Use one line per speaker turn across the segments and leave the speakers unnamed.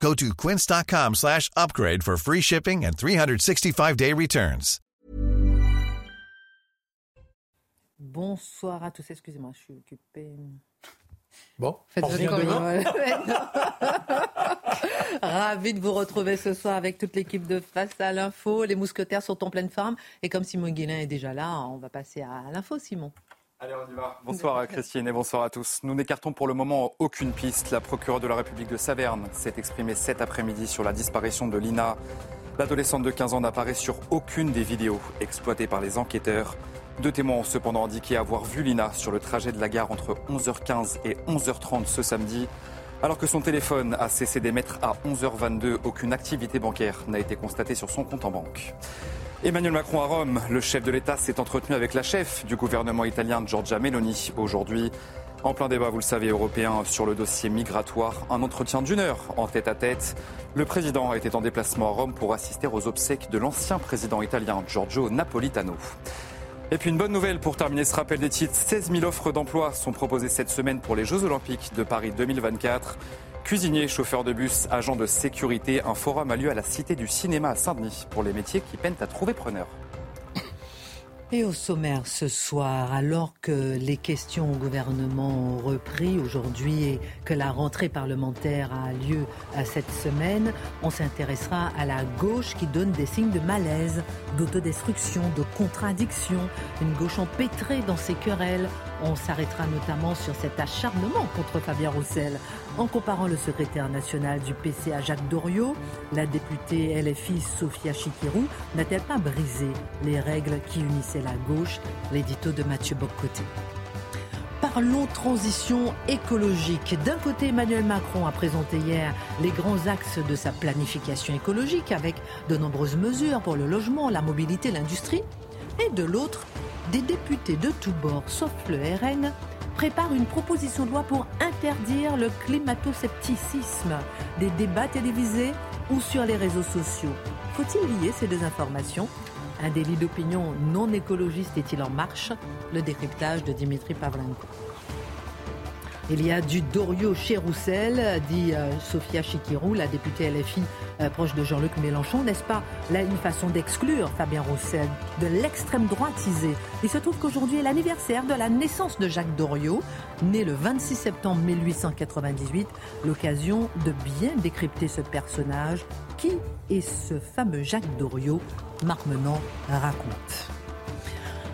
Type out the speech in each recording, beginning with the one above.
Go to quince.com slash upgrade for free shipping and 365-day returns.
Bonsoir à tous. Excusez-moi, je suis occupée.
Bon,
Faites
on revient demain.
Ravi de vous retrouver ce soir avec toute l'équipe de Face à l'info. Les mousquetaires sont en pleine forme. Et comme Simon Guillain est déjà là, on va passer à l'info, Simon.
Allez, on y va. Bonsoir à Christine et bonsoir à tous. Nous n'écartons pour le moment aucune piste. La procureure de la République de Saverne s'est exprimée cet après-midi sur la disparition de Lina. L'adolescente de 15 ans n'apparaît sur aucune des vidéos exploitées par les enquêteurs. Deux témoins ont cependant indiqué avoir vu Lina sur le trajet de la gare entre 11h15 et 11h30 ce samedi. Alors que son téléphone a cessé d'émettre à 11h22, aucune activité bancaire n'a été constatée sur son compte en banque. Emmanuel Macron à Rome, le chef de l'État s'est entretenu avec la chef du gouvernement italien Giorgia Meloni aujourd'hui. En plein débat, vous le savez, européen sur le dossier migratoire, un entretien d'une heure en tête à tête. Le président était en déplacement à Rome pour assister aux obsèques de l'ancien président italien Giorgio Napolitano. Et puis une bonne nouvelle pour terminer ce rappel des titres. 16 000 offres d'emploi sont proposées cette semaine pour les Jeux Olympiques de Paris 2024. Cuisiniers, chauffeurs de bus, agents de sécurité, un forum a lieu à la Cité du Cinéma à Saint-Denis pour les métiers qui peinent à trouver preneur.
Et au sommaire ce soir, alors que les questions au gouvernement ont repris aujourd'hui et que la rentrée parlementaire a lieu à cette semaine, on s'intéressera à la gauche qui donne des signes de malaise, d'autodestruction, de contradiction, une gauche empêtrée dans ses querelles. On s'arrêtera notamment sur cet acharnement contre Fabien Roussel. En comparant le secrétaire national du PC à Jacques Doriot, la députée LFI Sophia Chikirou n'a-t-elle pas brisé les règles qui unissaient la gauche? L'édito de Mathieu Boccoté. Parlons transition écologique. D'un côté, Emmanuel Macron a présenté hier les grands axes de sa planification écologique avec de nombreuses mesures pour le logement, la mobilité, l'industrie. Et de l'autre, des députés de tous bords, sauf le RN, préparent une proposition de loi pour interdire le climato-scepticisme des débats télévisés ou sur les réseaux sociaux. Faut-il lier ces deux informations? Un délit d'opinion non écologiste est-il en marche? Le décryptage de Dimitri Pavlenko. Il y a du Doriot chez Roussel, dit euh, Sophia Chikirou, la députée LFI euh, proche de Jean-Luc Mélenchon. N'est-ce pas? Là une façon d'exclure Fabien Roussel de l'extrême droitisé Il se trouve qu'aujourd'hui est l'anniversaire de la naissance de Jacques Doriot, né le 26 septembre 1898. L'occasion de bien décrypter ce personnage. Qui est ce fameux Jacques Doriot Marc Menon raconte.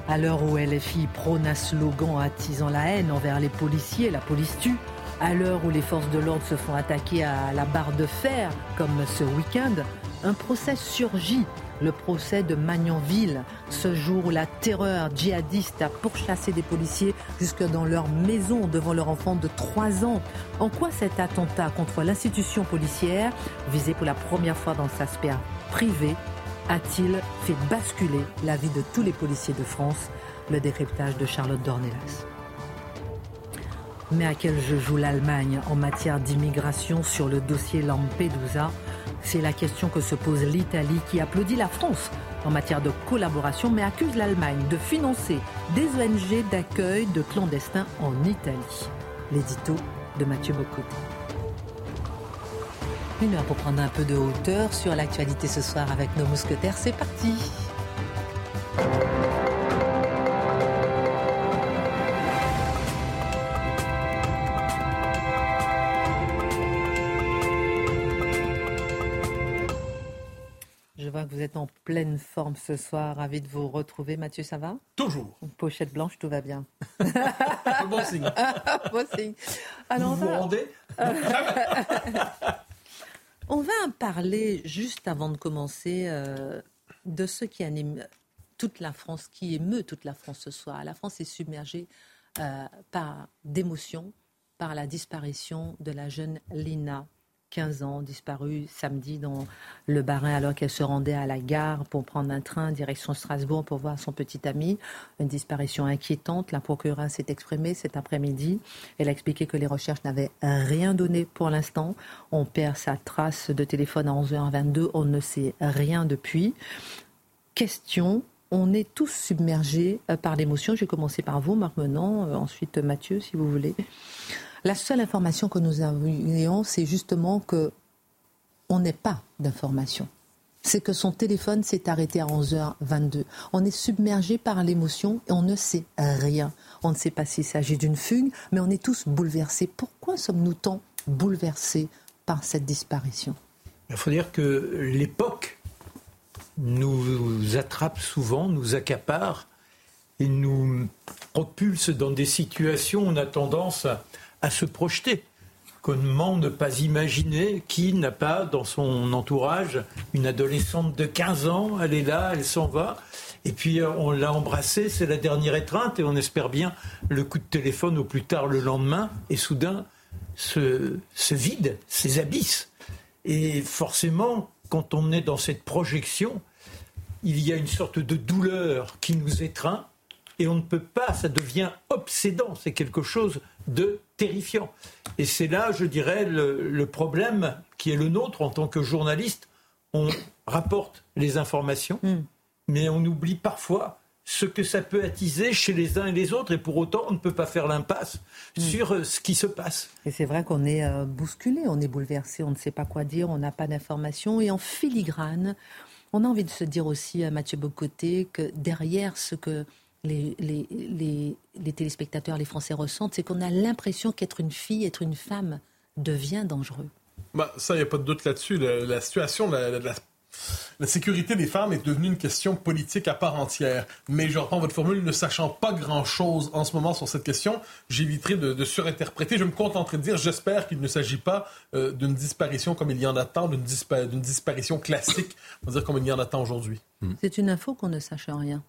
À l'heure où LFI prône un slogan attisant la haine envers les policiers, la police tue. À l'heure où les forces de l'ordre se font attaquer à la barre de fer, comme ce week-end, un procès surgit, le procès de Magnanville, ce jour où la terreur djihadiste a pourchassé des policiers jusque dans leur maison devant leur enfant de 3 ans. En quoi cet attentat contre l'institution policière, visé pour la première fois dans sa sphère privée, a-t-il fait basculer la vie de tous les policiers de France Le décryptage de Charlotte Dornelas? Mais à quel jeu joue l'Allemagne en matière d'immigration sur le dossier Lampedusa? C'est la question que se pose l'Italie qui applaudit la France en matière de collaboration mais accuse l'Allemagne de financer des ONG d'accueil de clandestins en Italie. L'édito de Mathieu Bocoté. Une heure pour prendre un peu de hauteur sur l'actualité ce soir avec nos mousquetaires. C'est parti. Je vois que vous êtes en pleine forme ce soir. Ravi de vous retrouver. Mathieu, ça va?
Toujours.
Pochette blanche, tout va bien.
bon signe.
bon signe. Alors,
vous vous rendez?
On va parler juste avant de commencer euh, de ce qui anime toute la France, qui émeut toute la France ce soir. La France est submergée euh, par d'émotions, par la disparition de la jeune Lina. 15 ans, disparue samedi dans le Barin alors qu'elle se rendait à la gare pour prendre un train direction Strasbourg pour voir son petit ami. Une disparition inquiétante. La procureure s'est exprimée cet après-midi. Elle a expliqué que les recherches n'avaient rien donné pour l'instant. On perd sa trace de téléphone à 11h22. On ne sait rien depuis. Question on est tous submergés euh, par l'émotion. J'ai commencé par vous, Marc Menant, euh, ensuite Mathieu, si vous voulez. La seule information que nous avions, c'est justement que on n'est pas d'information. C'est que son téléphone s'est arrêté à 11h22. On est submergé par l'émotion et on ne sait rien. On ne sait pas s'il s'agit d'une fugue, mais on est tous bouleversés. Pourquoi sommes-nous tant bouleversés par cette disparition?
Il faut dire que l'époque nous attrape souvent, nous accapare et nous propulse dans des situations où on a tendance à à se projeter. Comment ne pas imaginer qui n'a pas dans son entourage une adolescente de 15 ans, elle est là, elle s'en va, et puis euh, on l'a embrassée, c'est la dernière étreinte, et on espère bien le coup de téléphone au plus tard le lendemain, et soudain, ce, ce vide, ces abysses. Et forcément, quand on est dans cette projection, il y a une sorte de douleur qui nous étreint, et on ne peut pas, ça devient obsédant, c'est quelque chose de terrifiant. Et c'est là, je dirais, le, problème qui est le nôtre en tant que journaliste. On rapporte les informations, hmm. mais on oublie parfois ce que ça peut attiser chez les uns et les autres, et pour autant, on ne peut pas faire l'impasse hmm. sur euh, ce qui se passe.
Et c'est vrai qu'on est euh, bousculé, on est bouleversé, on ne sait pas quoi dire, on n'a pas d'informations, et en filigrane, on a envie de se dire aussi à Mathieu Bocoté que derrière ce que les, téléspectateurs, les Français ressentent, c'est qu'on a l'impression qu'être une fille, être une femme devient dangereux.
Bah, ça, il n'y a pas de doute là-dessus. La, situation, la sécurité des femmes est devenue une question politique à part entière. Mais je reprends votre formule, ne sachant pas grand-chose en ce moment sur cette question, j'éviterai de, surinterpréter. Je me contenterai de dire, j'espère qu'il ne s'agit pas euh, d'une disparition comme il y en a tant, d'une disparition classique, on va dire comme il y en a tant aujourd'hui.
Hmm. C'est une info qu'on ne sache rien.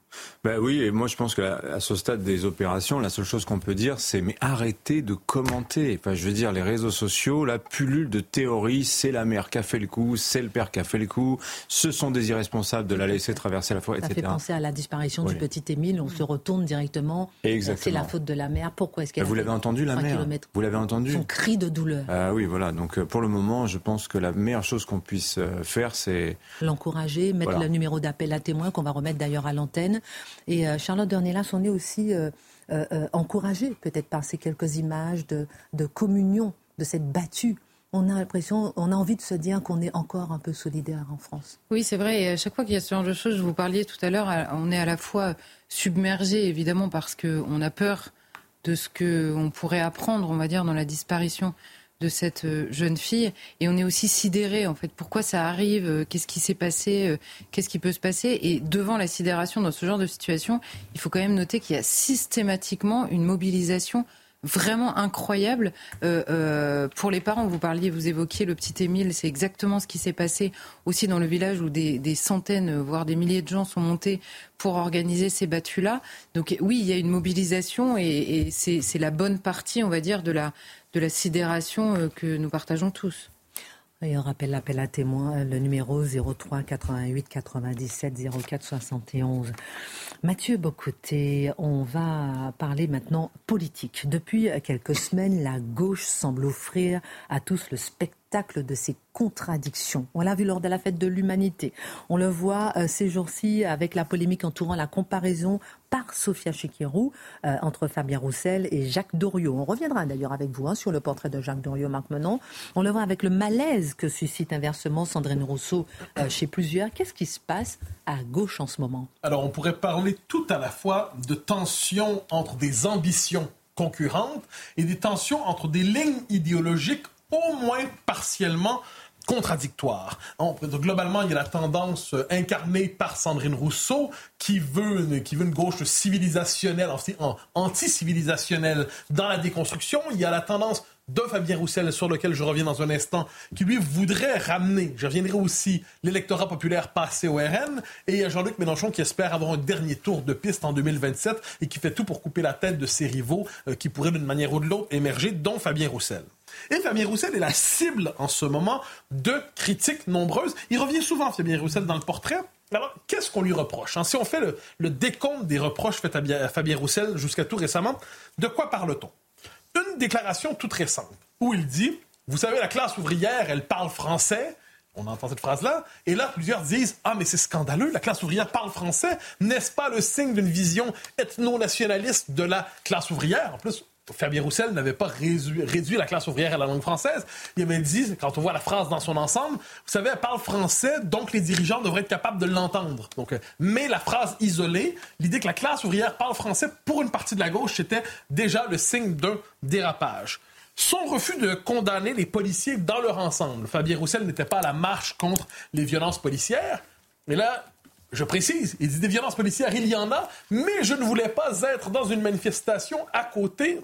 Ben oui, et moi je pense qu'à à ce stade des opérations, la seule chose qu'on peut dire, c'est mais arrêtez de commenter. Enfin, je veux dire, les réseaux sociaux, la pullule de théories, c'est la mère qui a fait le coup, c'est le père qui a fait le coup, ce sont des irresponsables de la laisser traverser la forêt,
etc.
Ça
fait penser à la disparition du petit Émile, on se retourne directement, c'est la faute de la mère, pourquoi est-ce qu'elle
Vous l'avez entendu la mère Vous l'avez entendu
Son cri de douleur.
Ah oui, voilà, donc euh, pour le moment, je pense que la meilleure chose qu'on puisse euh, faire, c'est...
L'encourager, mettre le numéro d'appel à témoin qu'on va remettre d'ailleurs à l'antenne. Et euh, Charlotte Dornelas, on est aussi euh, euh, encouragé peut-être par ces quelques images de, de communion, de cette battue on a l'impression, on a envie de se dire qu'on est encore un peu solidaire en France.
Oui, c'est vrai. Et à chaque fois qu'il y a ce genre de choses, je vous parliez tout à l'heure, on est à la fois submergé, évidemment, parce qu'on a peur de ce qu'on pourrait apprendre, on va dire, dans la disparition de cette euh, jeune fille. Et on est aussi sidéré, en fait. Pourquoi ça arrive euh, Qu'est-ce qui s'est passé euh, Qu'est-ce qui peut se passer? Et devant la sidération dans ce genre de situation, il faut quand même noter qu'il y a systématiquement une mobilisation vraiment incroyable pour les parents. Vous parliez, vous évoquiez le petit Émile, c'est exactement ce qui s'est passé aussi dans le village où des, centaines, voire des milliers de gens sont montés pour organiser ces battues-là. Donc oui, il y a une mobilisation et c'est la bonne partie, on va dire, de la, de la sidération euh, que nous partageons tous.
Et on rappelle l'appel à témoins, euh, le numéro 03 88 97 04 71. Mathieu Bocoté, on va parler maintenant politique. Depuis quelques semaines, la gauche semble offrir à tous le spectacle de ces contradictions. On l'a vu lors de la fête de l'humanité. On le voit euh, ces jours-ci avec la polémique entourant la comparaison par Sophia Chikirou euh, entre Fabien Roussel et Jacques Doriot. On reviendra d'ailleurs avec vous hein, sur le portrait de Jacques Doriot, Marc Menon. On le voit avec le malaise que suscite inversement Sandrine Rousseau euh, chez plusieurs. Qu'est-ce qui se passe à gauche en ce moment?
Alors on pourrait parler tout à la fois de tensions entre des ambitions concurrentes et des tensions entre des lignes idéologiques au moins partiellement contradictoire. globalement, il y a la tendance euh, incarnée par Sandrine Rousseau qui veut, qui veut une gauche civilisationnelle, anti-civilisationnelle dans la déconstruction. Il y a la tendance de Fabien Roussel, sur lequel je reviens dans un instant, qui lui voudrait ramener, je reviendrai aussi, l'électorat populaire passé au RN, et il y a Jean-Luc Mélenchon qui espère avoir un dernier tour de piste en 2027 et qui fait tout pour couper la tête de ses rivaux euh, qui pourraient d'une manière ou de l'autre émerger, dont Fabien Roussel. Et Fabien Roussel est la cible en ce moment de critiques nombreuses. Il revient souvent, Fabien Roussel, dans le portrait. Alors, qu'est-ce qu'on lui reproche? Hein? Si on fait le, décompte des reproches faits à Fabien Roussel jusqu'à tout récemment, de quoi parle-t-on? Une déclaration toute récente où il dit, vous savez, la classe ouvrière, elle parle français, on entend cette phrase-là. Et là, plusieurs disent Ah, mais c'est scandaleux, la classe ouvrière parle français. N'est-ce pas le signe d'une vision ethno-nationaliste de la classe ouvrière En plus, Fabien Roussel n'avait pas réduit, la classe ouvrière à la langue française. Il avait dit, quand on voit la phrase dans son ensemble, vous savez, elle parle français, donc les dirigeants devraient être capables de l'entendre. Donc, euh, mais la phrase isolée, l'idée que la classe ouvrière parle français pour une partie de la gauche, c'était déjà le signe d'un dérapage son refus de condamner les policiers dans leur ensemble. Fabien Roussel n'était pas à la marche contre les violences policières. Mais là, je précise, il dit des violences policières, il y en a, mais je ne voulais pas être dans une manifestation à côté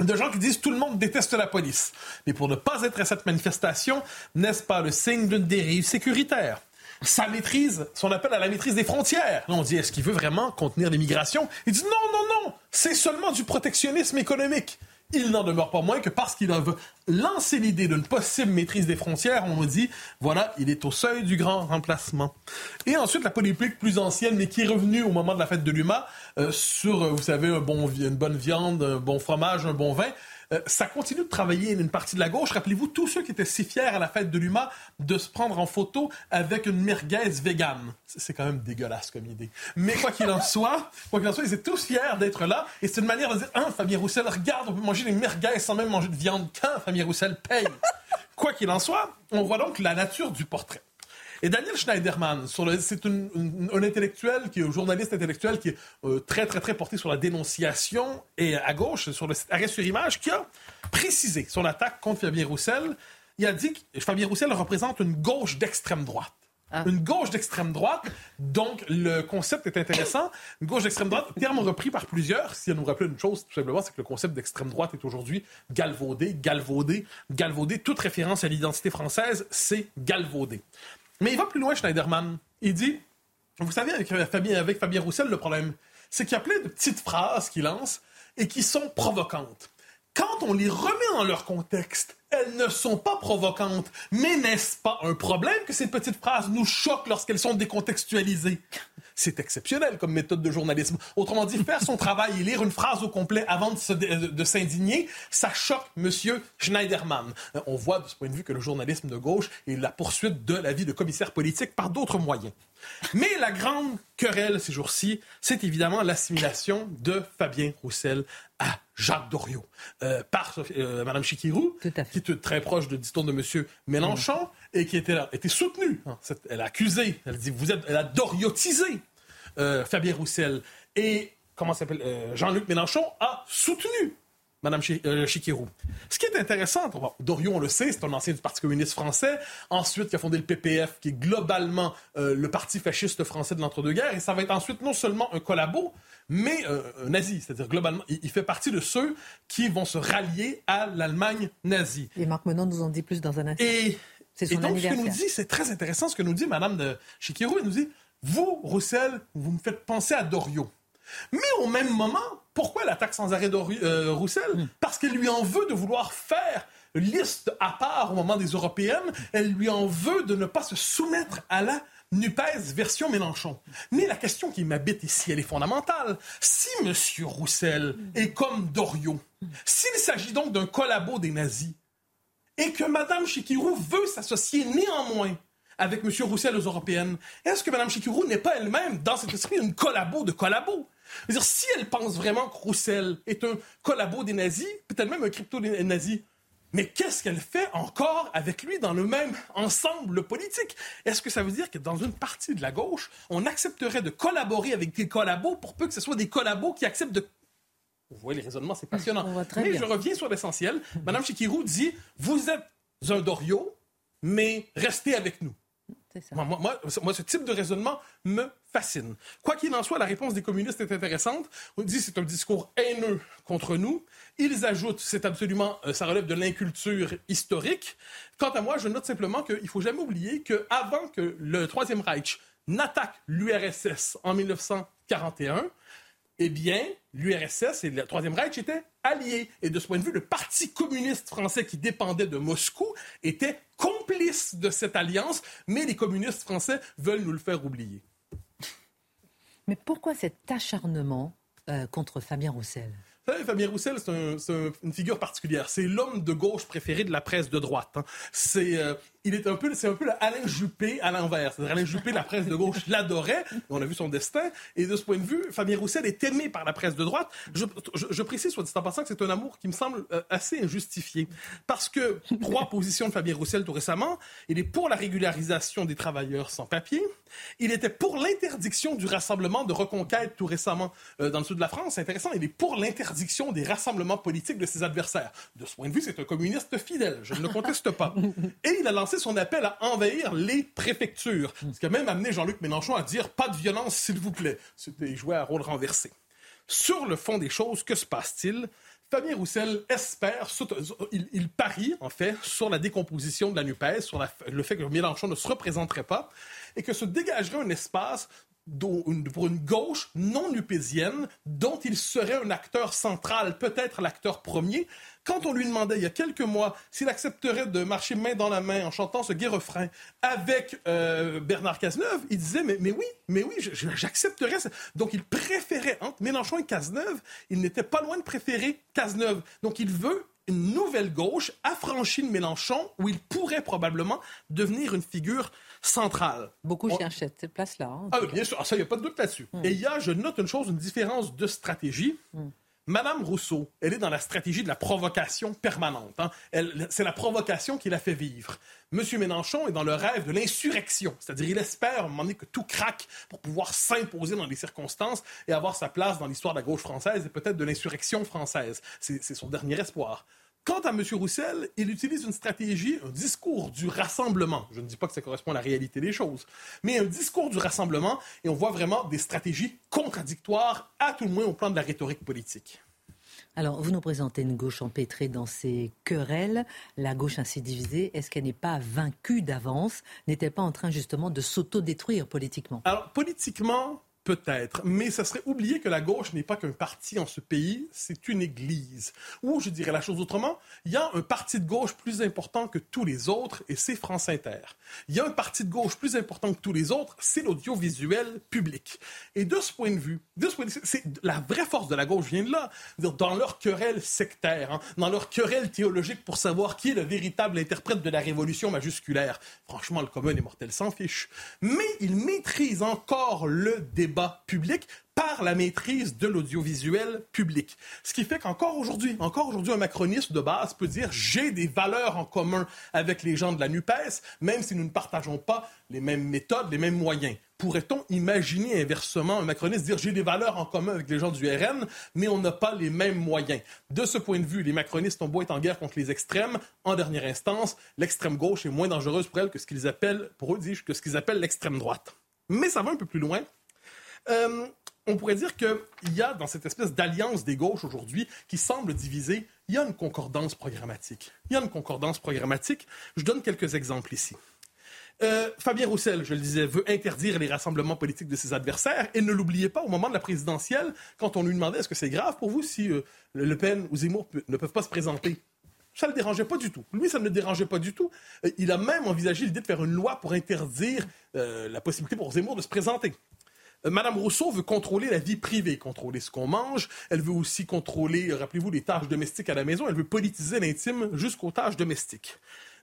de gens qui disent tout le monde déteste la police. Mais pour ne pas être à cette manifestation, n'est-ce pas le signe d'une dérive sécuritaire? Sa maîtrise, son appel à la maîtrise des frontières. on dit, est-ce qu'il veut vraiment contenir l'immigration? Il dit, non, non, non, c'est seulement du protectionnisme économique. Il n'en demeure pas moins que parce qu'il a lancé l'idée d'une possible maîtrise des frontières, on nous dit, voilà, il est au seuil du grand remplacement. Et ensuite, la polémique plus ancienne, mais qui est revenue au moment de la fête de l'UMA, euh, sur, euh, vous savez, un bon, une bonne viande, un bon fromage, un bon vin. Euh, ça continue de travailler une partie de la gauche. Rappelez-vous tous ceux qui étaient si fiers à la fête de l'UMA de se prendre en photo avec une merguez végane. C'est quand même dégueulasse comme idée. Mais quoi qu'il en soit, quoi qu'il en soit, ils étaient tous fiers d'être là. Et c'est une manière de dire, hein, Fabien Roussel, regarde, on peut manger des merguez sans même manger de viande. Quand Fabien Roussel paye? quoi qu'il en soit, on voit donc la nature du portrait. Et Daniel Schneiderman, c'est un intellectuel, qui un journaliste intellectuel qui est euh, très, très, très porté sur la dénonciation et à gauche, sur le site Arrêt sur Image, qui a précisé son attaque contre Fabien Roussel. Il a dit que Fabien Roussel représente une gauche d'extrême droite. Ah. Une gauche d'extrême droite, donc le concept est intéressant. Une gauche d'extrême droite, terme repris par plusieurs. Si elle nous rappelle une chose, tout simplement, c'est que le concept d'extrême droite est aujourd'hui galvaudé, galvaudé, galvaudé. Toute référence à l'identité française, c'est galvaudé. Mais il va plus loin, Schneiderman. Il dit, vous savez, avec Fabien, avec Fabien Roussel, le problème, c'est qu'il y a plein de petites phrases qu'il lance et qui sont provocantes. Quand on les remet dans leur contexte, elles ne sont pas provocantes. Mais n'est-ce pas un problème que ces petites phrases nous choquent lorsqu'elles sont décontextualisées? C'est exceptionnel comme méthode de journalisme. Autrement dit, faire son travail et lire une phrase au complet avant de s'indigner, ça choque M. Schneiderman. Euh, on voit de ce point de vue que le journalisme de gauche est la poursuite de la vie de commissaire politique par d'autres moyens. Mais la grande querelle ces jours-ci, c'est évidemment l'assimilation de Fabien Roussel à Jacques Doriot euh, par euh, Mme Chikirou, qui est très proche de, de M. Mélenchon, et qui était, était soutenue. Hein, elle a accusé, elle dit, vous êtes, elle a doriotisé euh, Fabien Roussel. Et, comment s'appelle, euh, Jean-Luc Mélenchon a soutenu Mme euh, Chikirou. Ce qui est intéressant, Doriot, on le sait, c'est un ancien du Parti communiste français, ensuite qui a fondé le PPF, qui est globalement le parti fasciste français de l'entre-deux-guerres, et ça va être ensuite non seulement un collabo, mais un nazi, c'est-à-dire globalement, il, fait partie de ceux qui vont se rallier à l'Allemagne nazie.
Et Marc Menon nous en dit plus dans un instant.
Et, et donc, ce que nous dit, c'est très intéressant, ce que nous dit Mme de Chikirou, elle nous dit, vous, Roussel, vous me faites penser à Doriot. Mais au même moment, pourquoi elle attaque sans arrêt euh, Roussel? Hmm. Parce qu'elle lui en veut de vouloir faire liste à part au moment des européennes. Elle lui en veut de ne pas se soumettre à la NUPES version Mélenchon. Mais la question qui m'habite ici, elle est fondamentale. Si M. Roussel est comme Doriot, s'il s'agit donc d'un collabo des nazis, et que Mme Chikirou veut s'associer néanmoins avec M. Roussel aux européennes, est-ce que Mme Chikirou n'est pas elle-même, dans cet esprit, une collabo de collabo? dire si elle pense vraiment que Roussel est un collabo des nazis, peut-être même un crypto des nazis, mais qu'est-ce qu'elle fait encore avec lui dans le même ensemble politique? Est-ce que ça veut dire que dans une partie de la gauche, on accepterait de collaborer avec des collabos pour peu que ce soit des collabos qui acceptent de vous voyez, les raisonnements, c'est passionnant. Mais je reviens sur l'essentiel. Madame Chikirou dit Vous êtes un Doriot, mais restez avec nous. Moi, moi, moi, ce type de raisonnement me fascine. Quoi qu'il en soit, la réponse des communistes est intéressante. On dit c'est un discours haineux contre nous. Ils ajoutent, c'est absolument, euh, ça relève de l'inculture historique. Quant à moi, je note simplement qu'il ne faut jamais oublier qu'avant que le Troisième Reich n'attaque l'URSS en 1941, eh bien, l'URSS et le Troisième Reich étaient alliés. Et de ce point de vue, le Parti communiste français qui dépendait de Moscou était complice de cette alliance, mais les communistes français veulent nous le faire oublier.
Mais pourquoi cet acharnement euh, contre Fabien Roussel?
Fabien Roussel, c'est une figure particulière. C'est l'homme de gauche préféré de la presse de droite. Hein. C'est euh, il est un peu, c'est un peu Alain Juppé à l'envers. C'est-à-dire Alain Juppé, la presse de gauche l'adorait, on a vu son destin, et de ce point de vue, Fabien Roussel est aimé par la presse de droite. Je, je, précise, soit dit en passant, que c'est un amour qui me semble euh, assez injustifié. Parce que, trois positions de Fabien Roussel tout récemment, il est pour la régularisation des travailleurs sans papier, il était pour l'interdiction du rassemblement de reconquête tout récemment euh, dans le sud de la France. C'est intéressant, il est pour l'interdiction des rassemblements politiques de ses adversaires. De ce point de vue, c'est un communiste fidèle, je ne le conteste pas. Et il a lancé son appel à envahir les préfectures. Ce qui a même amené Jean-Luc Mélenchon à dire pas de violence, s'il vous plaît. C'était jouer à rôle renversé. Sur le fond des choses, que se passe-t-il? Fabien Roussel espère, il, parie en fait sur la décomposition de la NUPES, sur le fait que Mélenchon ne se représenterait pas, et que se dégagerait un espace pour une gauche non nupésienne dont il serait un acteur central, peut-être l'acteur premier, quand on lui demandait il y a quelques mois s'il accepterait de marcher main dans la main en chantant ce gai refrain avec euh, Bernard Cazeneuve, il disait mais, mais oui, mais oui, j'accepterais. Donc il préférait entre Mélenchon et Cazeneuve, il n'était pas loin de préférer Cazeneuve. Donc il veut une nouvelle gauche affranchie de Mélenchon où il pourrait probablement devenir une figure centrale.
Beaucoup cherchaient cette place-là. Hein,
ah, bien sûr, ah, ça, il n'y a pas de doute là-dessus. Hmm. Et il y a, je note une chose, une différence de stratégie. Hmm. Madame Rousseau, elle est dans la stratégie de la provocation permanente. Hein. C'est la provocation qui la fait vivre. Monsieur Mélenchon est dans le rêve de l'insurrection, c'est-à-dire il espère à un moment donné que tout craque pour pouvoir s'imposer dans les circonstances et avoir sa place dans l'histoire de la gauche française et peut-être de l'insurrection française. C'est son dernier espoir. Quant à M. Roussel, il utilise une stratégie, un discours du rassemblement. Je ne dis pas que ça correspond à la réalité des choses, mais un discours du rassemblement, et on voit vraiment des stratégies contradictoires, à tout le moins au plan de la rhétorique politique.
Alors, vous nous présentez une gauche empêtrée dans ses querelles, la gauche ainsi divisée. Est-ce qu'elle n'est pas vaincue d'avance? N'est-elle pas en train justement de s'autodétruire politiquement?
Alors, politiquement, Peut-être, mais ça serait oublier que la gauche n'est pas qu'un parti en ce pays, c'est une église. Ou, je dirais la chose autrement, il y a un parti de gauche plus important que tous les autres, et c'est France Inter. Il y a un parti de gauche plus important que tous les autres, c'est l'audiovisuel public. Et de ce point de vue, de c'est la vraie force de la gauche vient de là, dans leur querelle sectaire, hein, dans leur querelle théologique pour savoir qui est le véritable interprète de la révolution majusculaire. Franchement, le commun des mortels s'en fiche. Mais ils maîtrisent encore le débat public par la maîtrise de l'audiovisuel public. Ce qui fait qu'encore aujourd'hui, encore aujourd'hui, un macroniste de base peut dire j'ai des valeurs en commun avec les gens de la NUPES, même si nous ne partageons pas les mêmes méthodes, les mêmes moyens. Pourrait-on imaginer inversement un macroniste dire j'ai des valeurs en commun avec les gens du RN, mais on n'a pas les mêmes moyens? De ce point de vue, les macronistes ont beau être en guerre contre les extrêmes, en dernière instance, l'extrême gauche est moins dangereuse pour elles que ce qu'ils appellent, pour eux, que ce qu'ils appellent l'extrême droite. Mais ça va un peu plus loin euh, on pourrait dire qu'il y a dans cette espèce d'alliance des gauches aujourd'hui qui semble diviser, il y a une concordance programmatique. Il y a une concordance programmatique. Je donne quelques exemples ici. Euh, Fabien Roussel, je le disais, veut interdire les rassemblements politiques de ses adversaires. Et ne l'oubliez pas, au moment de la présidentielle, quand on lui demandait est-ce que c'est grave pour vous si euh, Le Pen ou Zemmour ne peuvent pas se présenter, ça ne le dérangeait pas du tout. Lui, ça ne le dérangeait pas du tout. Il a même envisagé l'idée de faire une loi pour interdire la possibilité pour Zemmour de se présenter. Euh, Madame Rousseau veut contrôler la vie privée, contrôler ce qu'on mange. Elle veut aussi contrôler, rappelez-vous, les tâches domestiques à la maison. Elle veut politiser l'intime jusqu'aux tâches domestiques.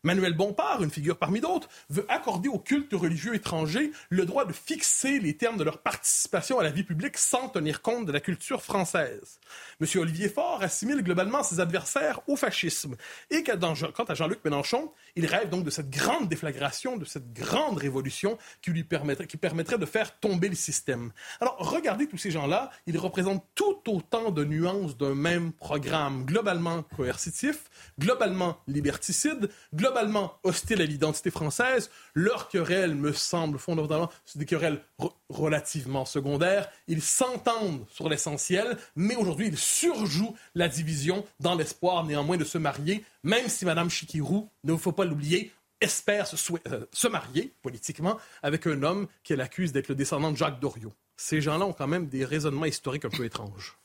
Manuel Bompard, une figure parmi d'autres, veut accorder aux cultes religieux étrangers le droit de fixer les termes de leur participation à la vie publique sans tenir compte de la culture française. M. Olivier Faure assimile globalement ses adversaires au fascisme. Et quant à Jean-Luc Mélenchon, il rêve donc de cette grande déflagration, de cette grande révolution qui lui permettrait, permettrait de faire tomber le système. Alors, regardez tous ces gens-là, ils représentent tout autant de nuances d'un même programme, globalement coercitif, globalement liberticide, globalement globalement hostiles à l'identité française. Leurs querelles me semblent fondamentalement des querelles relativement secondaires. Ils s'entendent sur l'essentiel, mais aujourd'hui, ils surjouent la division dans l'espoir néanmoins de se marier, même si Mme Chikirou, ne faut pas l'oublier, espère se, euh, se, marier politiquement avec un homme qu'elle accuse d'être le descendant de Jacques Doriot. ces gens-là ont quand même des raisonnements historiques un peu étranges.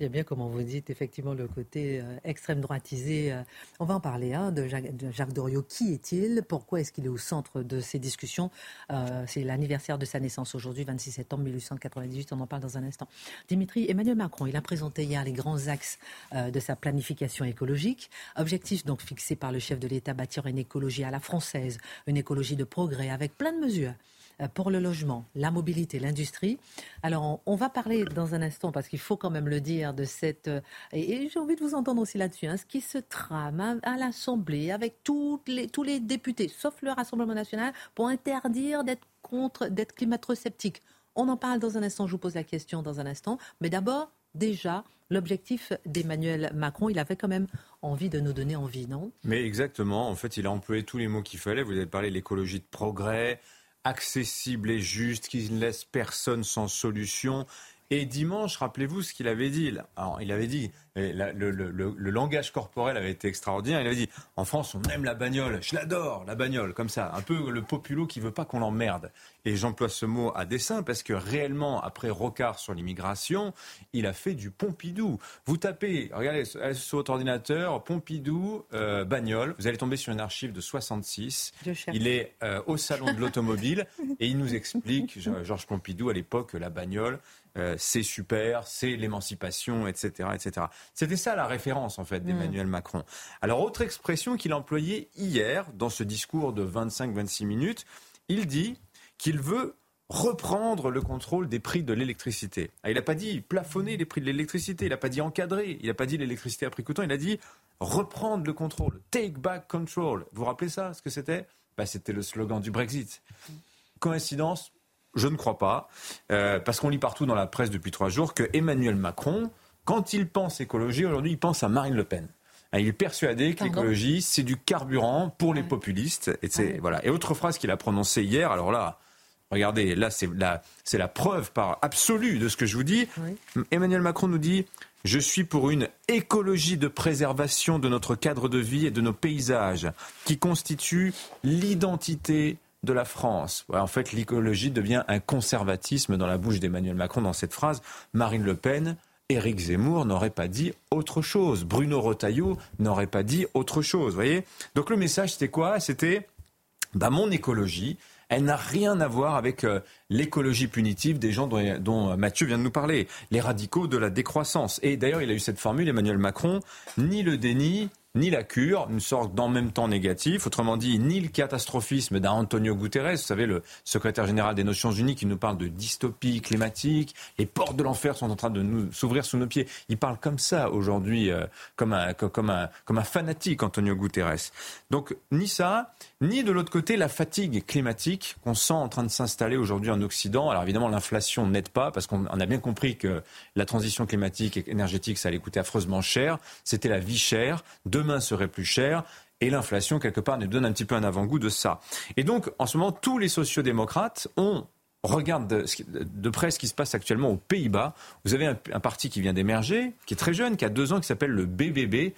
A bien, comme vous dites, effectivement, le côté euh, extrême droitisé. Euh, on va en parler hein, de, Jacques, Doriot. Qui est-il? Pourquoi est-ce qu'il est au centre de ces discussions? Euh, C'est l'anniversaire de sa naissance aujourd'hui, 26 septembre 1898. On en parle dans un instant. Dimitri, Emmanuel Macron, il a présenté hier les grands axes de sa planification écologique. Objectif donc fixé par le chef de l'État, bâtir une écologie à la française, une écologie de progrès avec plein de mesures pour le logement, la mobilité, l'industrie. Alors, on, va parler dans un instant, parce qu'il faut quand même le dire, de cette... Euh, et, j'ai envie de vous entendre aussi là-dessus, hein, ce qui se trame à, l'Assemblée avec toutes les, tous les députés, sauf le Rassemblement national, pour interdire d'être contre, d'être climato-sceptique. On en parle dans un instant, je vous pose la question dans un instant. Mais d'abord, déjà, l'objectif d'Emmanuel Macron, il avait quand même envie de nous donner envie, non?
Mais exactement, en fait, il a employé tous les mots qu'il fallait. Vous avez parlé de l'écologie de progrès, accessible et juste, qui ne laisse personne sans solution. Et dimanche, rappelez-vous ce qu'il avait dit. Alors, il avait dit le, langage corporel avait été extraordinaire. Il avait dit en France, on aime la bagnole. Je l'adore, la bagnole, comme ça. Un peu le populo qui veut pas qu'on l'emmerde. Et j'emploie ce mot à dessein parce que réellement, après Rocard sur l'immigration, il a fait du Pompidou. Vous tapez, regardez sur votre ordinateur, Pompidou, euh, bagnole. Vous allez tomber sur une archive de 66. Il est euh, au salon de l'automobile et il nous explique, Georges Pompidou, à l'époque, la bagnole, euh, c'est super, c'est l'émancipation, etc., etc. C'était ça la référence en fait d'Emmanuel mm. Macron. Alors autre expression qu'il a employée hier dans ce discours de 25-26 minutes, il dit qu'il veut reprendre le contrôle des prix de l'électricité. Ah, il n'a pas dit plafonner les prix de l'électricité, il n'a pas dit encadrer, il n'a pas dit l'électricité à prix coûtant, il a dit reprendre le contrôle, take back control. Vous vous rappelez ça, ce que c'était? Bah, C'était le slogan du Brexit. Coïncidence Je ne crois pas, euh, parce qu'on lit partout dans la presse depuis trois jours que Emmanuel Macron quand il pense écologie, aujourd'hui, il pense à Marine Le Pen. Hein, il est persuadé que l'écologie, c'est du carburant pour les populistes. Et, voilà. et autre phrase qu'il a prononcée hier, alors là, regardez, là, c'est la, la preuve par absolue de ce que je vous dis. Emmanuel Macron nous dit Je suis pour une écologie de préservation de notre cadre de vie et de nos paysages, qui constitue l'identité de la France. en fait, l'écologie devient un conservatisme dans la bouche d'Emmanuel Macron dans cette phrase. Marine Le Pen, Éric Zemmour n'aurait pas dit autre chose. Bruno Retailleau n'aurait pas dit autre chose. Voyez? Donc le message, c'était quoi? C'était bah, mon écologie, elle n'a rien à voir avec euh, l'écologie punitive des gens dont, dont, Mathieu vient de nous parler, les radicaux de la décroissance. Et d'ailleurs, il a eu cette formule, Emmanuel Macron, ni le déni, ni la cure, une sorte d'en même temps négatif, autrement dit, ni le catastrophisme d'Antonio Guterres, vous savez, le secrétaire général des Nations Unies qui nous parle de dystopie climatique, les portes de l'enfer sont en train de nous s'ouvrir sous nos pieds. Il parle comme ça aujourd'hui, euh, comme, un, comme, un, comme un fanatique, Antonio Guterres. Donc, ni ça, ni de l'autre côté la fatigue climatique qu'on sent en train de s'installer aujourd'hui en Occident. Alors évidemment, l'inflation n'aide pas parce qu'on a bien compris que la transition climatique et énergétique, ça allait coûter affreusement cher. C'était la vie chère. Demain serait plus cher. Et l'inflation, quelque part, nous donne un petit peu un avant-goût de ça. Et donc, en ce moment, tous les sociodémocrates ont regarde de, près ce qui se passe actuellement aux Pays-Bas. Vous avez un, parti qui vient d'émerger, qui est très jeune, qui a deux ans, qui s'appelle le BBB.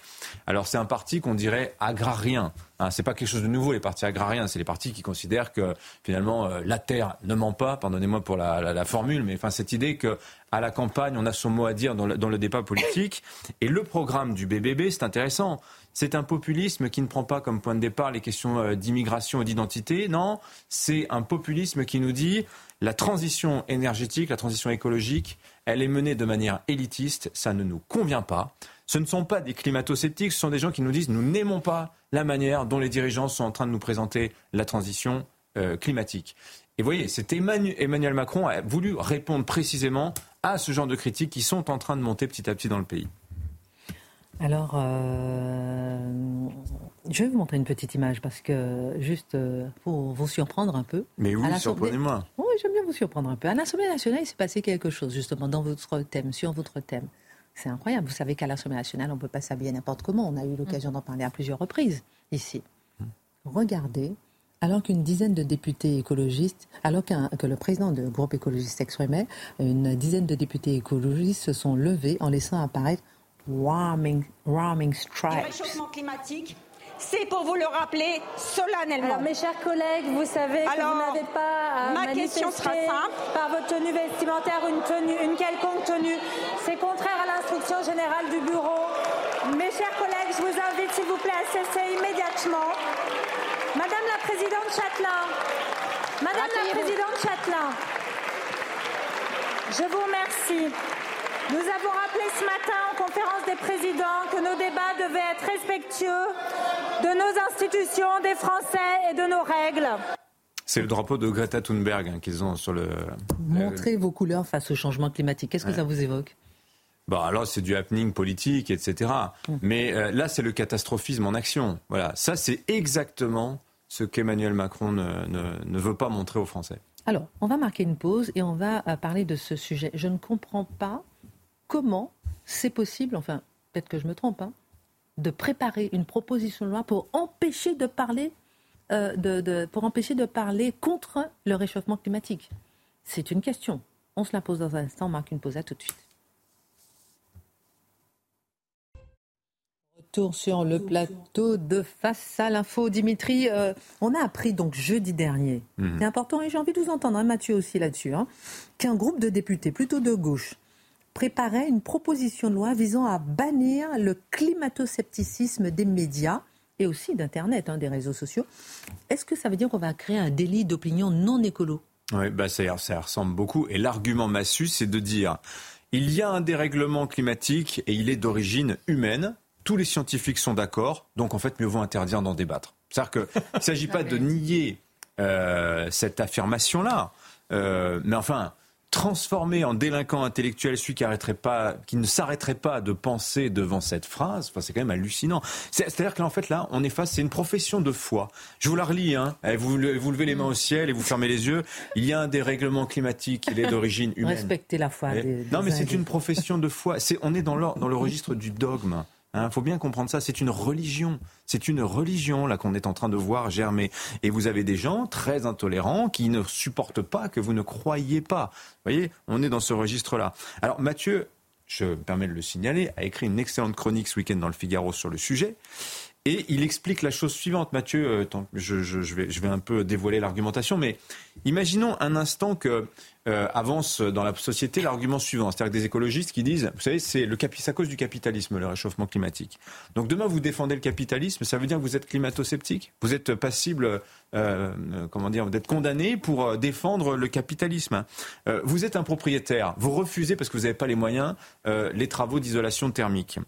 Alors c'est un parti qu'on dirait agrarien. Hein, c'est pas quelque chose de nouveau les partis agrariens, c'est les partis qui considèrent que finalement euh, la terre ne ment pas. Pardonnez-moi pour la, formule, mais enfin cette idée que à la campagne on a son mot à dire dans le, dans le débat politique. Et le programme du BBB, c'est intéressant. C'est un populisme qui ne prend pas comme point de départ les questions euh, d'immigration et d'identité. Non, c'est un populisme qui nous dit la transition énergétique, la transition écologique, elle est menée de manière élitiste, ça ne nous convient pas. Ce ne sont pas des climato-sceptiques, ce sont des gens qui nous disent nous n'aimons pas la manière dont les dirigeants sont en train de nous présenter la transition euh, climatique. Et vous voyez, c'est Emmanuel Macron a voulu répondre précisément à ce genre de critiques qui sont en train de monter petit à petit dans le pays.
Alors, euh, je vais vous montrer une petite image parce que, juste euh, pour vous surprendre un peu.
Mais oui, surprenez-moi.
Oui, j'aime bien vous surprendre un peu. À l'Assemblée nationale, il s'est passé quelque chose, justement, dans votre thème, sur votre thème. C'est incroyable. Vous savez qu'à l'Assemblée nationale, on ne peut pas s'habiller n'importe comment. On a eu l'occasion d'en parler à plusieurs reprises ici. Regardez, alors qu'une dizaine de députés écologistes, alors que le président du groupe écologiste s'exprimait, une dizaine de députés écologistes se sont levés en laissant apparaître warming, warming stripes.
Le réchauffement climatique, c'est pour vous le rappeler solennellement.
Alors, mes chers collègues, vous savez que vous n'avez pas à
ma question sera simple.
par votre tenue vestimentaire une, tenue, une quelconque tenue. C'est contraire à l'instruction générale du bureau. Mes chers collègues, je vous invite, s'il vous plaît, à cesser immédiatement. Madame la Présidente Châtelain, Madame la Présidente Châtelain, je vous remercie. Nous avons rappelé ce matin en conférence des présidents que nos débats devaient être respectueux de nos institutions, des Français et de nos règles.
C'est le drapeau de Greta Thunberg hein, qu'ils ont sur le.
Montrez vos couleurs face au changement climatique. Qu'est-ce que ça vous évoque?
Bon, alors c'est du happening politique, etc. Hum. Mais euh, là, c'est le catastrophisme en action. Voilà, ça, c'est exactement ce qu'Emmanuel Macron ne, veut pas montrer aux Français.
Alors, on va marquer une pause et on va euh, parler de ce sujet. Je ne comprends pas comment c'est possible, enfin, peut-être que je me trompe, hein, de préparer une proposition de loi pour empêcher de parler, euh, pour empêcher de parler contre le réchauffement climatique? C'est une question. On se la pose dans un instant, on marque une pause à tout de suite. Retour sur le plateau de Face à l'info. Dimitri, euh, on a appris donc jeudi dernier, mhm. c'est important et j'ai envie de vous entendre, hein, Mathieu aussi là-dessus, hein, qu'un groupe de députés plutôt de gauche préparait une proposition de loi visant à bannir le climato-scepticisme des médias et aussi d'Internet, hein, des réseaux sociaux. Est-ce que ça veut dire qu'on va créer un délit d'opinion non écolo?
Oui, bah ça, ça ressemble beaucoup. Et l'argument massu, c'est de dire il y a un dérèglement climatique et il est d'origine humaine tous les scientifiques sont d'accord, donc en fait, mieux vaut interdire d'en débattre. C'est-à-dire qu'il ne s'agit pas de nier euh, cette affirmation-là, euh, mais enfin, transformer en délinquant intellectuel celui qui, arrêterait pas, qui ne s'arrêterait pas de penser devant cette phrase, enfin, c'est quand même hallucinant. C'est-à-dire que là, en fait, là, on est face, c'est une profession de foi. Je vous la relis, hein. Eh, vous, vous levez les mains au ciel et vous fermez les yeux. Il y a un dérèglement climatique, il est d'origine humaine.
Respectez la foi.
Des, non, mais c'est une profession de foi. on est dans, dans le registre du dogme. Il hein, faut bien comprendre ça. C'est une religion. C'est une religion là qu'on est en train de voir germer. Et vous avez des gens très intolérants qui ne supportent pas que vous ne croyez pas. Vous voyez, on est dans ce registre-là. Alors Mathieu, je me permets de le signaler, a écrit une excellente chronique ce week-end dans le Figaro sur le sujet. Et il explique la chose suivante, Mathieu, euh, je, je, vais, je vais un peu dévoiler l'argumentation, mais imaginons un instant que euh, avance dans la société l'argument suivant, c'est-à-dire des écologistes qui disent, vous savez, c'est le à cause du capitalisme, le réchauffement climatique. Donc demain, vous défendez le capitalisme, ça veut dire que vous êtes climato-sceptique, vous êtes passible, euh, comment dire, êtes condamné pour défendre le capitalisme. vous êtes un propriétaire, vous refusez parce que vous n'avez pas les moyens les travaux d'isolation thermique.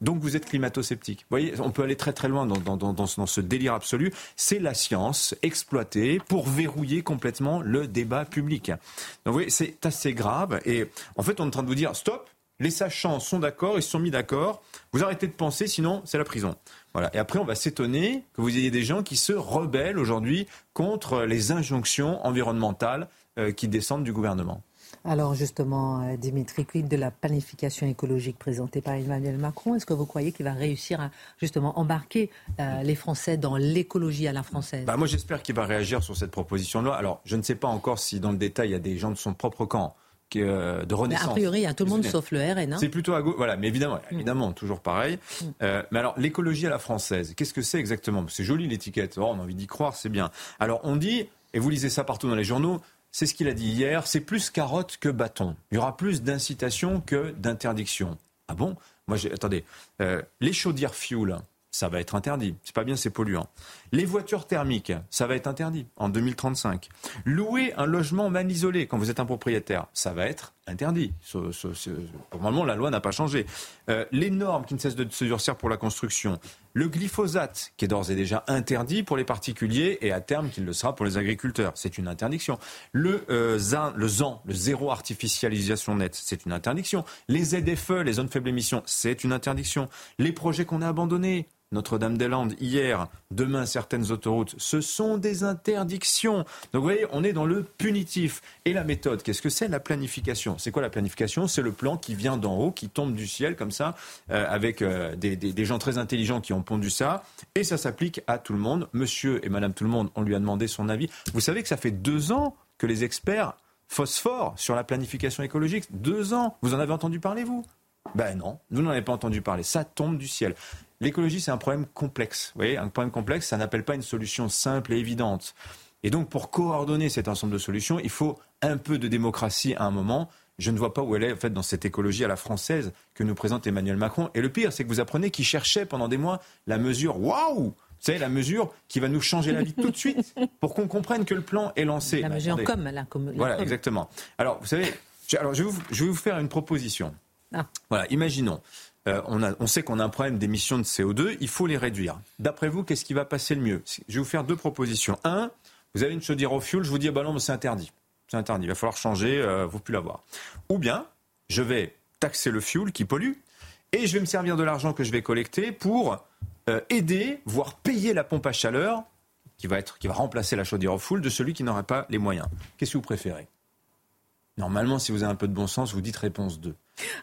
Donc vous êtes climato-sceptique. Vous voyez, on peut aller très très loin dans, dans, ce délire absolu. C'est la science exploitée pour verrouiller complètement le débat public. Donc vous voyez, c'est assez grave. Et en fait, on est en train de vous dire, stop, les sachants sont d'accord, ils se sont mis d'accord. Vous arrêtez de penser, sinon c'est la prison. Voilà. Et après, on va s'étonner que vous ayez des gens qui se rebellent aujourd'hui contre les injonctions environnementales euh, qui descendent du gouvernement.
Alors justement, euh, Dimitri, quid de la planification écologique présentée par Emmanuel Macron? Est-ce que vous croyez qu'il va réussir à justement embarquer euh, les Français dans l'écologie à la française?
Bah, Moi j'espère qu'il va réagir sur cette proposition de loi. Alors je ne sais pas encore si dans le détail il y a des gens de son propre camp. Euh, de renaissance.
Mais a priori, il y a tout le monde sauf le RN. Hein.
c'est plutôt à gauche. Voilà, mais évidemment, mm. évidemment, toujours pareil. Mm. mais alors, l'écologie à la française, qu'est-ce que c'est exactement? C'est joli l'étiquette. Oh, on a envie d'y croire, c'est bien. Alors, on dit, et vous lisez ça partout dans les journaux, c'est ce qu'il a dit hier, c'est plus carotte que bâton. Il y aura plus d'incitation que d'interdiction. Ah bon? Moi, attendez, euh, les chaudières fuel, ça va être interdit. C'est pas bien, c'est polluant. Les voitures thermiques, ça va être interdit en 2035. Louer un logement mal isolé quand vous êtes un propriétaire, ça va être interdit. normalement, la loi n'a pas changé. Euh, les normes qui ne cessent de se durcir pour la construction. Le glyphosate, qui est d'ores et déjà interdit pour les particuliers et à terme qu'il le sera pour les agriculteurs. C'est une interdiction. Le, euh, ZAN, le ZAN, le zéro artificialisation nette, c'est une interdiction. Les ZFE, les zones faibles émissions, c'est une interdiction. Les projets qu'on a abandonnés, notre-Dame-des-Landes hier, demain certaines autoroutes, ce sont des interdictions. Donc vous voyez, on est dans le punitif. Et la méthode, qu'est-ce que c'est La planification? C'est quoi la planification? C'est le plan qui vient d'en haut, qui tombe du ciel comme ça, euh, avec euh, des, gens très intelligents qui ont pondu ça. Et ça s'applique à tout le monde. Monsieur et Madame tout le monde, on lui a demandé son avis. Vous savez que ça fait deux ans que les experts phosphore sur la planification écologique. Deux ans. Vous en avez entendu parler, vous? Ben non, vous n'en avez pas entendu parler. Ça tombe du ciel. l'écologie, c'est un problème complexe. Vous voyez, un problème complexe, ça n'appelle pas une solution simple et évidente. Et donc, pour coordonner cet ensemble de solutions, il faut un peu de démocratie à un moment. Je ne vois pas où elle est, en fait, dans cette écologie à la française que nous présente Emmanuel Macron. Et le pire, c'est que vous apprenez qu'il cherchait pendant des mois la mesure, waouh savez, la mesure qui va nous changer la vie tout de suite pour qu'on comprenne que le plan est lancé.
La mesure comme, la, comme la
Voilà,
com.
exactement. Alors, vous savez, je, alors, je, vais vous, je vais vous faire une proposition.
Ah.
Voilà, imaginons. euh, on, a, on sait qu'on a un problème d'émissions de CO2, il faut les réduire. D'après vous, qu'est-ce qui va passer le mieux? Je vais vous faire deux propositions. Un, vous avez une chaudière au fioul, je vous dis, ah bah non, mais c'est interdit. C'est interdit, il va falloir changer, euh, vous ne plus l'avoir. Ou bien, je vais taxer le fioul qui pollue, et je vais me servir de l'argent que je vais collecter pour euh, aider, voire payer la pompe à chaleur qui va, être, qui va remplacer la chaudière au fioul de celui qui n'aurait pas les moyens. Qu'est-ce que vous préférez? Normalement, si vous avez un peu de bon sens, vous dites réponse 2.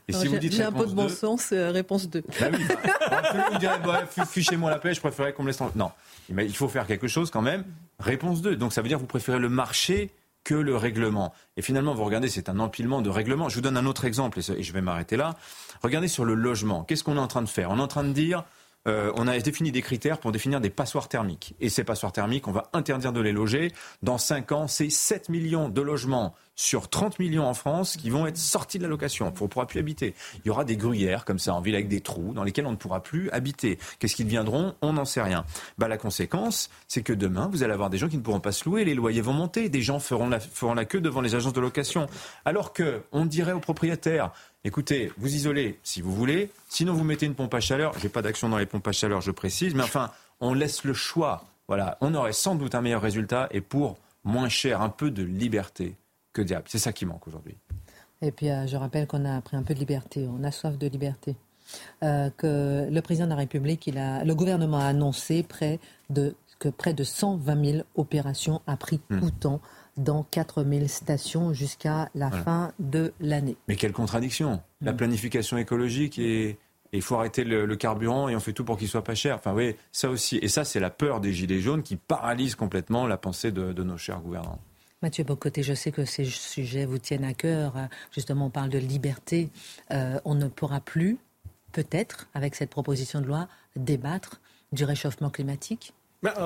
Et
Alors,
si vous dites
J'ai un peu de bon
2,
sens, euh, réponse 2.
bah oui, bah, vous direz, bah, fichez-moi la paix, je préférais qu'on me laisse en... Non, il faut faire quelque chose quand même. Réponse 2. Donc ça veut dire que vous préférez le marché que le règlement. Et finalement, vous regardez, c'est un empilement de règlements. Je vous donne un autre exemple, et je vais m'arrêter là. Regardez sur le logement. Qu'est-ce qu'on est en train de faire? On est en train de dire, euh, on a défini des critères pour définir des passoires thermiques. Et ces passoires thermiques, on va interdire de les loger. Dans 5 ans, c'est 7 millions de logements sur 30 millions en France qui vont être sortis de la location. On ne pourra plus habiter. Il y aura des gruyères comme ça en ville avec des trous dans lesquels on ne pourra plus habiter. Qu'est-ce qu'ils deviendront On n'en sait rien. Bah, la conséquence, c'est que demain, vous allez avoir des gens qui ne pourront pas se louer, les loyers vont monter, des gens feront la, feront la queue devant les agences de location. Alors que on dirait aux propriétaires, écoutez, vous isolez si vous voulez, sinon vous mettez une pompe à chaleur. J'ai pas d'action dans les pompes à chaleur, je précise, mais enfin, on laisse le choix. Voilà, on aurait sans doute un meilleur résultat et pour moins cher, un peu de liberté que diable. C'est ça qui manque aujourd'hui.
Et puis, euh, je rappelle qu'on a pris un peu de liberté, on a soif de liberté. Euh, que le président de la République, il a, le gouvernement a annoncé près de, que près de 120 000 opérations a pris
Hmm.
tout temps dans 4 000 stations jusqu'à la
Voilà.
fin de l'année.
Mais quelle contradiction La planification écologique et et il faut arrêter le, le carburant et on fait tout pour qu'il soit pas cher. Enfin, oui, ça aussi. Et ça, c'est la peur des gilets jaunes qui paralyse complètement la pensée de, de nos chers gouvernants.
Mathieu Bocoté, je sais que ces sujets vous tiennent à cœur. Justement, on parle de liberté. Euh, on ne pourra plus, peut-être, avec cette proposition de loi, débattre du réchauffement climatique.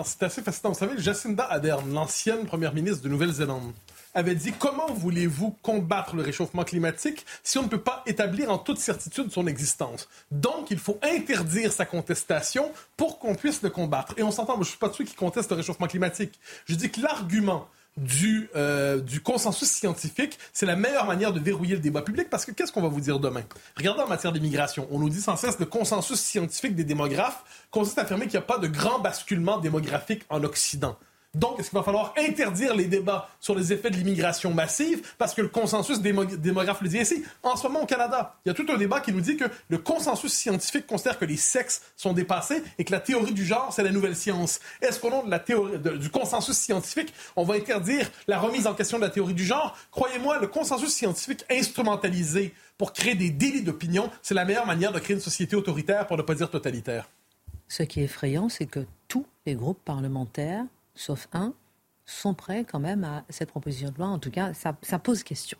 C'est assez fascinant. Vous savez, Jacinda Ardern, l'ancienne première ministre de Nouvelle-Zélande, avait dit comment voulez-vous combattre le réchauffement climatique si on ne peut pas établir en toute certitude son existence? Donc, il faut interdire sa contestation pour qu'on puisse le combattre. Et on s'entend, je suis pas de ceux qui contestent le réchauffement climatique. Je dis que l'argument du, euh, du consensus scientifique, c'est la meilleure manière de verrouiller le débat public parce que qu'est-ce qu'on va vous dire demain? Regardez en matière d'immigration. On nous dit sans cesse le consensus scientifique des démographes consiste à affirmer qu'il n'y a pas de grand basculement démographique en Occident. Donc, est-ce qu'il va falloir interdire les débats sur les effets de l'immigration massive? Parce que le consensus démo- démographe le dit ainsi? En ce moment, au Canada, il y a tout un débat qui nous dit que le consensus scientifique considère que les sexes sont dépassés et que la théorie du genre, c'est la nouvelle science. Est-ce qu'au nom de la théorie, du consensus scientifique, on va interdire la remise en question de la théorie du genre? Croyez-moi, le consensus scientifique instrumentalisé pour créer des délits d'opinion, c'est la meilleure manière de créer une société autoritaire, pour ne pas dire totalitaire.
Ce qui est effrayant, c'est que tous les groupes parlementaires, sauf un, sont prêts quand même à cette proposition de loi. En tout cas, ça, pose question.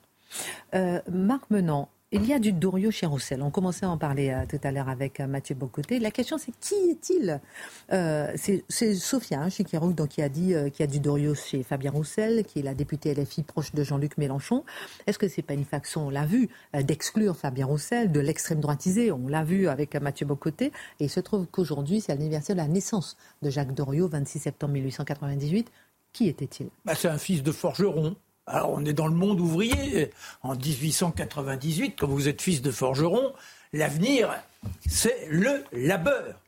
Euh, Marc Menant, il y a du Doriot chez Roussel. On commençait à en parler euh, tout à l'heure avec euh, Mathieu Bocoté. La question, c'est qui est-il Euh, C'est Sophia hein, donc qui a dit qu'il y a du Doriot chez Fabien Roussel, qui est la députée LFI proche de Jean-Luc Mélenchon. Est-ce que c'est pas une on l'a vu, d'exclure Fabien Roussel de l'extrême droitisé On l'a vu avec Mathieu Bocoté. Et il se trouve qu'aujourd'hui, c'est l'anniversaire de la naissance de Jacques Doriot, 26 septembre 1898. Qui était-il?
Bah, c'est un fils de forgeron. Alors, on est dans le monde ouvrier. En 1898, quand vous êtes fils de forgeron, l'avenir, c'est le labeur.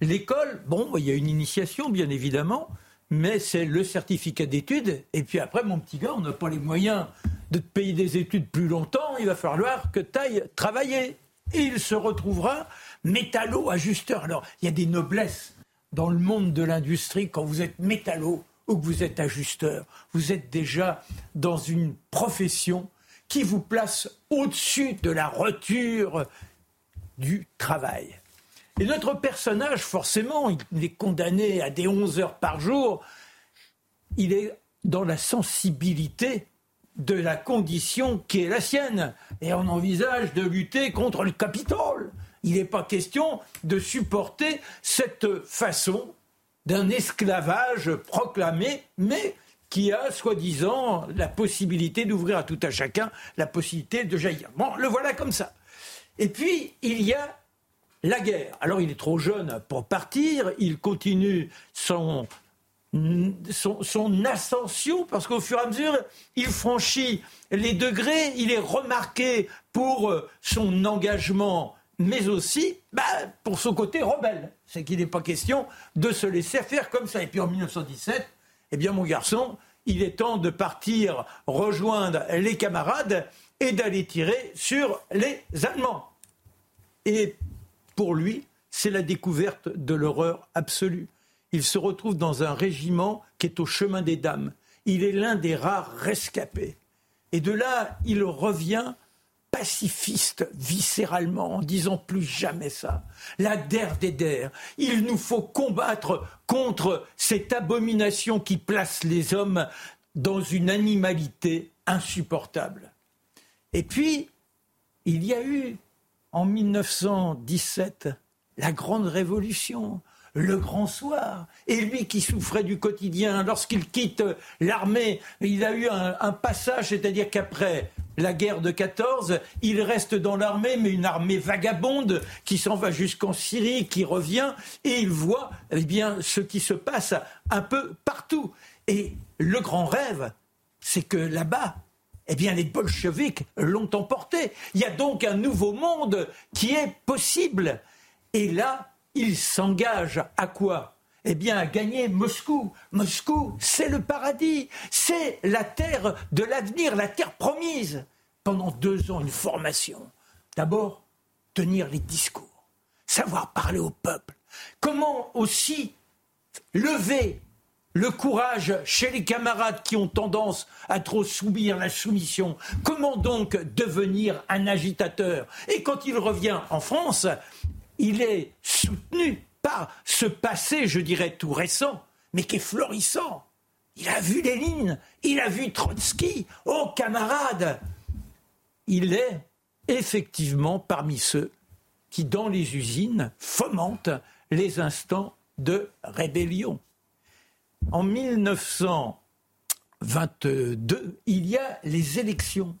L'école, bon, il y a une initiation, bien évidemment, mais c'est le certificat d'études. Et puis après, mon petit gars, on n'a pas les moyens de te payer des études plus longtemps. Il va falloir que tu ailles travailler. Et il se retrouvera métallo-ajusteur. Alors, il y a des noblesses dans le monde de l'industrie quand vous êtes métallo que vous êtes ajusteur. Vous êtes déjà dans une profession qui vous place au-dessus de la roture du travail. Et notre personnage, forcément, il est condamné à des 11 heures par jour. Il est dans la sensibilité de la condition qui est la sienne. Et on envisage de lutter contre le Capitole. Il n'est pas question de supporter cette façon d'un esclavage proclamé, mais qui a soi-disant la possibilité d'ouvrir à tout à chacun la possibilité de jaillir. Bon, le voilà comme ça. Et puis, il y a la guerre. Alors, il est trop jeune pour partir, il continue son, son, ascension, parce qu'au fur et à mesure, il franchit les degrés, il est remarqué pour euh, son engagement, mais aussi bah, pour son côté rebelle. C'est qu'il n'est pas question de se laisser faire comme ça. Et puis en 1917, eh bien mon garçon, il est temps de partir rejoindre les camarades et d'aller tirer sur les Allemands. Et pour lui, c'est la découverte de l'horreur absolue il se retrouve dans un régiment qui est au chemin des dames. Il est l'un des rares rescapés. Et de là, il revient pacifiste viscéralement en disant plus jamais ça. La der des der. Il nous faut combattre contre cette abomination qui place les hommes dans une animalité insupportable. Et puis, il y a eu en 1917 la grande révolution le grand soir. Et lui qui souffrait du quotidien, lorsqu'il quitte l'armée, il a eu un, passage, c'est-à-dire qu'après la guerre de 14, il reste dans l'armée, mais une armée vagabonde qui s'en va jusqu'en Syrie, qui revient, et il voit eh bien, ce qui se passe un peu partout. Et le grand rêve, c'est que là-bas, eh bien, les bolcheviks l'ont emporté. Il y a donc un nouveau monde qui est possible. Et là, il s'engage à quoi? Eh bien, à gagner Moscou. Moscou, c'est le paradis, c'est la terre de l'avenir, la terre promise. Pendant deux ans, une formation. D'abord, tenir les discours, savoir parler au peuple. Comment aussi lever le courage chez les camarades qui ont tendance à trop subir la soumission? Comment donc devenir un agitateur? Et quand il revient en France, il est soutenu par ce passé, je dirais, tout récent, mais qui est florissant. Il a vu Lénine, il a vu Trotsky. Oh, camarade Il est effectivement parmi ceux qui, dans les usines, fomentent les instants de rébellion. En 1922, il y a les élections.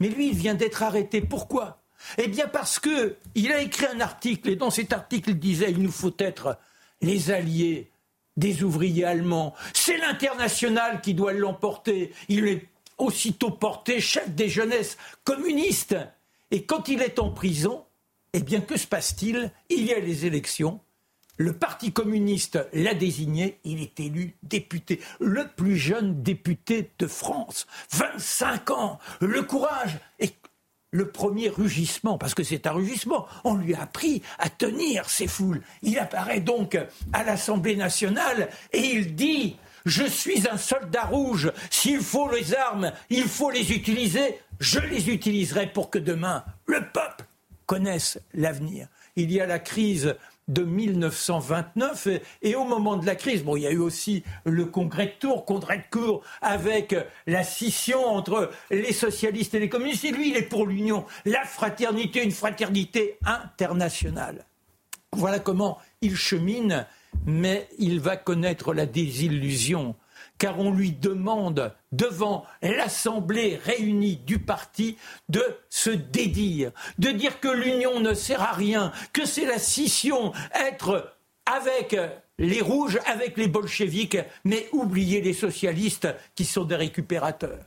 Mais lui, il vient d'être arrêté. Pourquoi? Eh bien parce que il a écrit un article et dans cet article il disait il nous faut être les alliés des ouvriers allemands. C'est l'international qui doit l'emporter. Il est aussitôt porté chef des jeunesses communistes. Et quand il est en prison, eh bien que se passe-t-il? Il y a les élections. Le Parti communiste l'a désigné, il est élu député, le plus jeune député de France. 25 ans, le courage. Le premier rugissement, parce que c'est un rugissement. On lui a appris à tenir ces foules. Il apparaît donc à l'Assemblée nationale et il dit Je suis un soldat rouge. S'il faut les armes, il faut les utiliser. Je les utiliserai pour que demain, le peuple connaisse l'avenir. Il y a la crise de 1929 et, au moment de la crise, bon, il y a eu aussi le congrès de Tours, congrès de avec la scission entre les socialistes et les communistes. Et lui, il est pour l'union, la fraternité, une fraternité internationale. Voilà comment il chemine, mais il va connaître la désillusion car on lui demande devant l'Assemblée réunie du parti de se dédire, de dire que l'union ne sert à rien, que c'est la scission, être avec les rouges, avec les bolcheviques, mais oublier les socialistes qui sont des récupérateurs.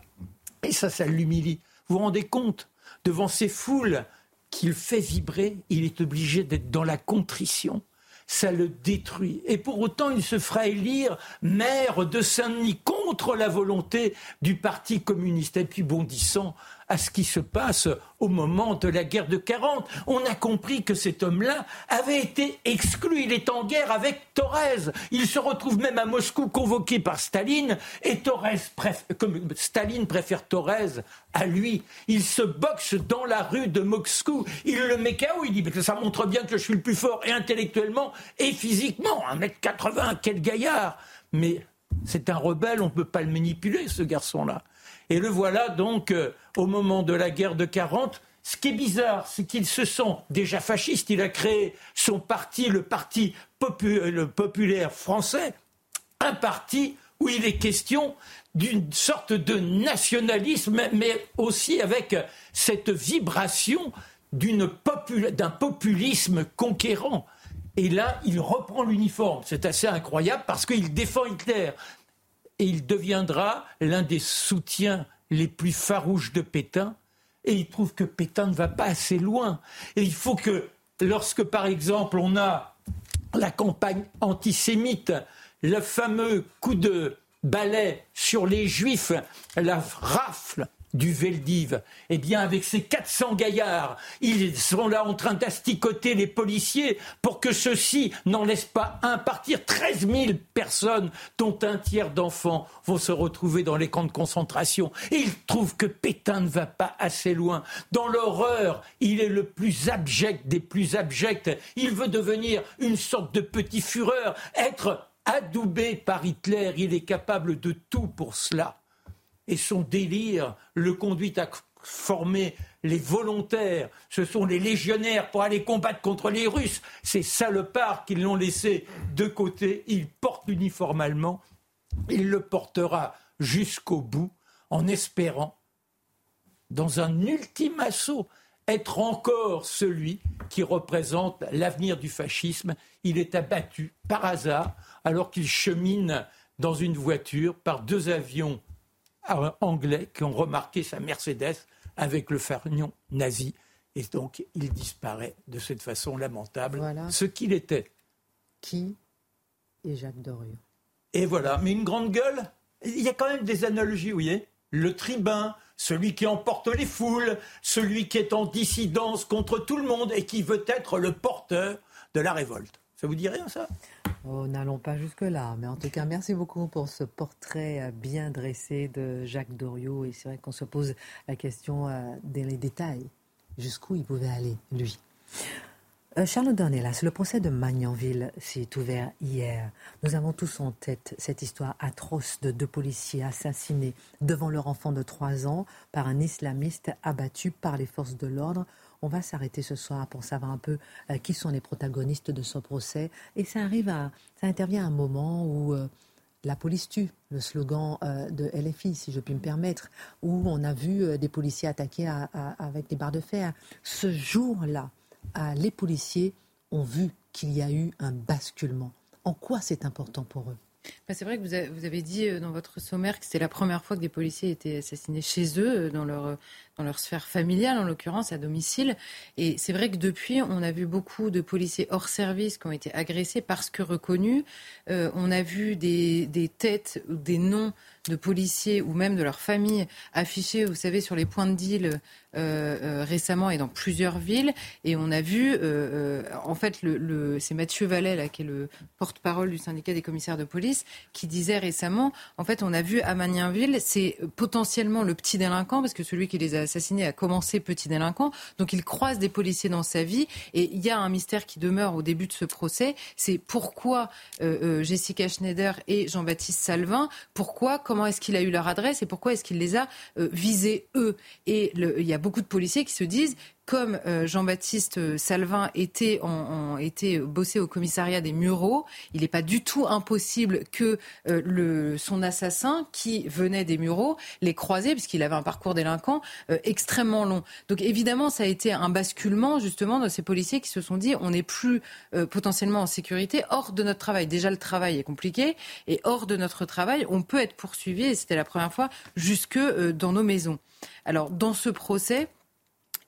Et ça, ça l'humilie. Vous vous rendez compte? Devant ces foules qu'il fait vibrer, il est obligé d'être dans la contrition ça le détruit. Et pour autant, il se fera élire maire de Saint-Denis contre la volonté du Parti communiste. Et puis bondissant à ce qui se passe au moment de la guerre de 40. On a compris que cet homme-là avait été exclu. Il est en guerre avec Thorez. Il se retrouve même à Moscou convoqué par Staline et Thorez comme Staline préfère Thorez à lui. Il se boxe dans la rue de Moscou. Il le met KO. Il dit que ça montre bien que je suis le plus fort et intellectuellement et physiquement. 1m80, quel gaillard. Mais c'est un rebelle, on ne peut pas le manipuler, ce garçon-là. Et le voilà donc, euh, au moment de la guerre de 40, ce qui est bizarre, c'est qu'ils se sont déjà fascistes. Il a créé son parti, le Parti populaire français, un parti où il est question d'une sorte de nationalisme, mais aussi avec cette vibration d'un populisme conquérant. Et là, il reprend l'uniforme. C'est assez incroyable parce qu'il défend Hitler. Et il deviendra l'un des soutiens les plus farouches de Pétain. Et il trouve que Pétain ne va pas assez loin. Et il faut que, lorsque par exemple on a la campagne antisémite, le fameux coup de balai sur les juifs, la rafle du Veldiv, eh bien, avec ces 400 gaillards, ils sont là en train d'asticoter les policiers pour que ceux-ci n'en laissent pas un partir. 13 000 personnes, dont un tiers d'enfants, vont se retrouver dans les camps de concentration. Et ils trouvent que Pétain ne va pas assez loin. Dans l'horreur, il est le plus abject des plus abjects. Il veut devenir une sorte de petit fureur, être adoubé par Hitler. Il est capable de tout pour cela et son délire le conduit à former les volontaires, ce sont les légionnaires pour aller combattre contre les Russes. Ces salopards qui l'ont laissé de côté, il porte l'uniforme il le portera jusqu'au bout en espérant, dans un ultime assaut, être encore celui qui représente l'avenir du fascisme. Il est abattu par hasard alors qu'il chemine dans une voiture par deux avions anglais qui ont remarqué sa Mercedes avec le fanion nazi. Et donc, il disparaît de cette façon lamentable, ce qu'il était.
Qui est Jacques Doriot
Et voilà, mais une grande gueule, il y a quand même des analogies, vous voyez. Le tribun, celui qui emporte les foules, celui qui est en dissidence contre tout le monde et qui veut être le porteur de la révolte. Ça vous dit rien, ça?
Oh, n'allons pas jusque-là, mais en tout cas, merci beaucoup pour ce portrait euh, bien dressé de Jacques Doriot. Et c'est vrai qu'on se pose la question euh, les détails. Jusqu'où il pouvait aller, lui euh, Charles Dornelas, le procès de Magnanville s'est ouvert hier. Nous avons tous en tête cette histoire atroce de deux policiers assassinés devant leur enfant de 3 ans par un islamiste abattu par les forces de l'ordre on va s'arrêter ce soir pour savoir un peu euh, qui sont les protagonistes de ce procès. Et ça arrive à, ça intervient à un moment où euh, la police tue, le slogan euh, de LFI, si je puis me permettre, où on a vu des policiers attaqués avec des barres de fer. Ce jour-là, les policiers ont vu qu'il y a eu un basculement. En quoi c'est important pour eux?
Bah, c'est vrai que vous avez dit dans votre sommaire que c'était la première fois que des policiers étaient assassinés chez eux, dans leur, dans leur sphère familiale, en l'occurrence à domicile. Et c'est vrai que depuis, on a vu beaucoup de policiers hors service qui ont été agressés parce que reconnus. Euh, on a vu des, des têtes ou des noms de policiers ou même de leurs familles affichés, vous savez, sur les points de deal euh, euh, récemment et dans plusieurs villes. Et on a vu, en fait, le, c'est Mathieu Vallet, là, qui est le porte-parole du syndicat des commissaires de police, qui disait récemment, en fait, on a vu à Magnanville, c'est potentiellement le petit délinquant, parce que celui qui les a assassiné a commencé petit délinquant. Donc il croise des policiers dans sa vie. Et il y a un mystère qui demeure au début de ce procès. C'est pourquoi euh, euh, Jessica Schneider et Jean-Baptiste Salvin, pourquoi, comment est-ce qu'il a eu leur adresse et pourquoi est-ce qu'il les a euh, visés eux? Et il y a beaucoup de policiers qui se disent comme euh, Jean-Baptiste euh, Salvin était, en, était bossé au commissariat des Mureaux, il n'est pas du tout impossible que euh, le, son assassin, qui venait des Mureaux, les croisé, puisqu'il avait un parcours délinquant extrêmement long. Donc évidemment, ça a été un basculement justement de ces policiers qui se sont dit on n'est plus potentiellement en sécurité hors de notre travail. Déjà, le travail est compliqué, et hors de notre travail, on peut être poursuivi, et c'était la première fois, jusque dans nos maisons. Alors, dans ce procès,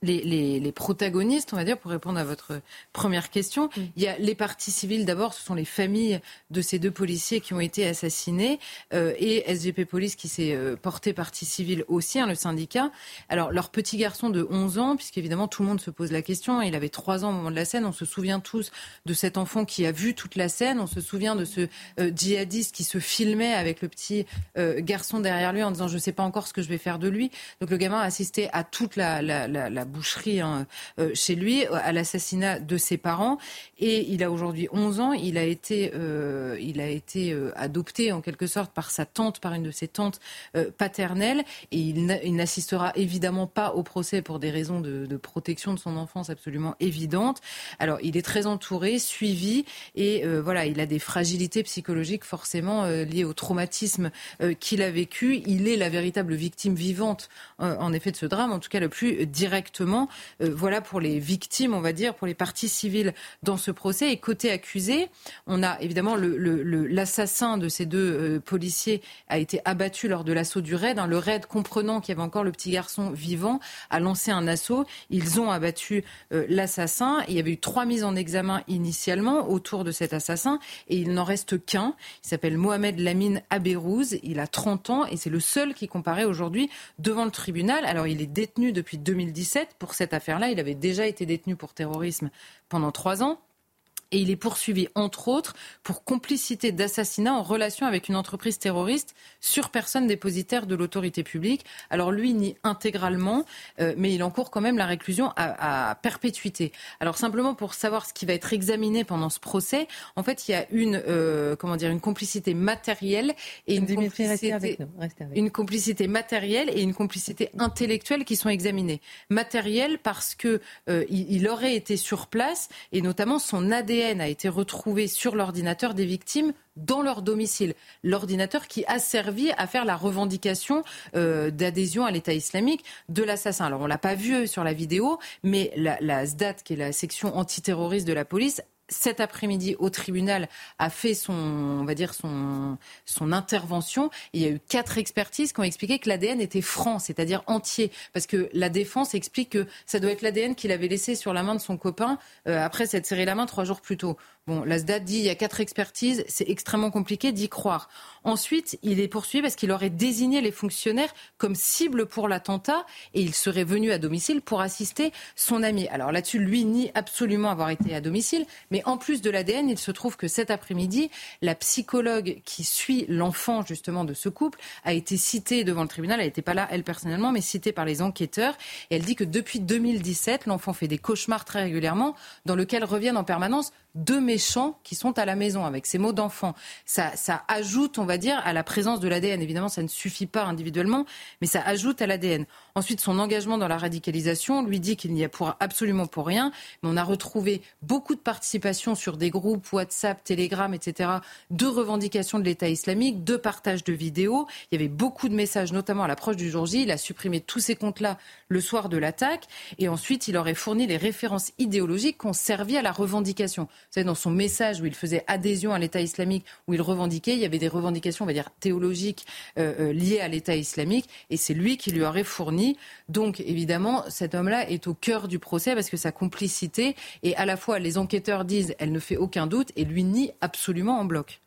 les, protagonistes, on va dire, pour répondre à votre première question. Il y a les parties civiles, d'abord, ce sont les familles de ces deux policiers qui ont été assassinés, euh, et SGP Police qui s'est euh, porté partie civile aussi, hein, le syndicat. Alors, leur petit garçon de 11 ans, puisqu'évidemment tout le monde se pose la question, il avait 3 ans au moment de la scène, on se souvient tous de cet enfant qui a vu toute la scène, on se souvient de ce euh, djihadiste qui se filmait avec le petit garçon derrière lui en disant je ne sais pas encore ce que je vais faire de lui. Donc le gamin a assisté à toute la, la, la boucherie hein, chez lui, à l'assassinat de ses parents. Et il a aujourd'hui 11 ans. Il a été, il a été adopté en quelque sorte par sa tante, par une de ses tantes paternelles. Et il n'assistera évidemment pas au procès pour des raisons de, protection de son enfance absolument évidentes. Alors, il est très entouré, suivi, et voilà, il a des fragilités psychologiques forcément liées au traumatisme qu'il a vécu. Il est la véritable victime vivante, euh, en effet, de ce drame, en tout cas le plus Euh, voilà pour les victimes, on va dire, pour les parties civiles dans ce procès. Et côté accusé, on a évidemment l'assassin de ces deux euh, policiers a été abattu lors de l'assaut du raid. Hein. Le raid, comprenant qu'il y avait encore le petit garçon vivant, a lancé un assaut. Ils ont abattu l'assassin. Il y avait eu trois mises en examen initialement autour de cet assassin et il n'en reste qu'un. Il s'appelle Mohamed Lamine Abérouz. Il a 30 ans et c'est le seul qui comparaît aujourd'hui devant le tribunal. Alors il est détenu depuis 2017 pour cette affaire-là. Il avait déjà été détenu pour terrorisme pendant trois ans et il est poursuivi, entre autres, pour complicité d'assassinat en relation avec une entreprise terroriste sur personne dépositaire de l'autorité publique. Alors lui nie intégralement, euh, mais il encourt quand même la réclusion à, perpétuité. Alors simplement pour savoir ce qui va être examiné pendant ce procès, en fait, il y a une, euh, comment dire, une complicité matérielle et une complicité, une complicité matérielle et une complicité intellectuelle qui sont examinées. Matérielle parce que euh, il aurait été sur place et notamment son ADN a été retrouvé sur l'ordinateur des victimes dans leur domicile. L'ordinateur qui a servi à faire la revendication euh, d'adhésion à l'État islamique de l'assassin. Alors on l'a pas vu sur la vidéo, mais la, la SDAT, qui est la section antiterroriste de la police, cet après-midi au tribunal a fait son, on va dire son, son intervention. Il y a eu quatre expertises qui ont expliqué que l'ADN était franc, c'est-à-dire entier, parce que la défense explique que ça doit être l'ADN qu'il avait laissé sur la main de son copain euh, après s'être serré la main trois jours plus tôt. Bon, l'ASDA dit il y a quatre expertises, c'est extrêmement compliqué d'y croire. Ensuite, il est poursuivi parce qu'il aurait désigné les fonctionnaires comme cible pour l'attentat et il serait venu à domicile pour assister son ami. Alors là-dessus, lui nie absolument avoir été à domicile, mais en plus de l'ADN, il se trouve que cet après-midi, la psychologue qui suit l'enfant justement de ce couple a été citée devant le tribunal. Elle n'était pas là, elle personnellement, mais citée par les enquêteurs. Et elle dit que depuis 2017, l'enfant fait des cauchemars très régulièrement dans lesquels reviennent en permanence deux méchants qui sont à la maison avec ces mots d'enfant. Ça, ça ajoute, on va dire, à la présence de l'ADN. Évidemment, ça ne suffit pas individuellement, mais ça ajoute à l'ADN. Ensuite, son engagement dans la radicalisation lui dit qu'il n'y a pour absolument pour rien. Mais on a retrouvé beaucoup de participation sur des groupes WhatsApp, Telegram, etc., de revendications de l'État islamique, de partage de vidéos. Il y avait beaucoup de messages, notamment à l'approche du jour J. Il a supprimé tous ces comptes-là le soir de l'attaque. Et ensuite, il aurait fourni les références idéologiques qui ont servi à la revendication. Savez, dans son message où il faisait adhésion à l'État islamique, où il revendiquait, il y avait des revendications, on va dire, théologiques euh, euh, liées à l'État islamique. Et c'est lui qui lui aurait fourni. Donc, évidemment, cet homme-là est au cœur du procès parce que sa complicité, et à la fois les enquêteurs disent, elle ne fait aucun doute, et lui nie absolument en bloc.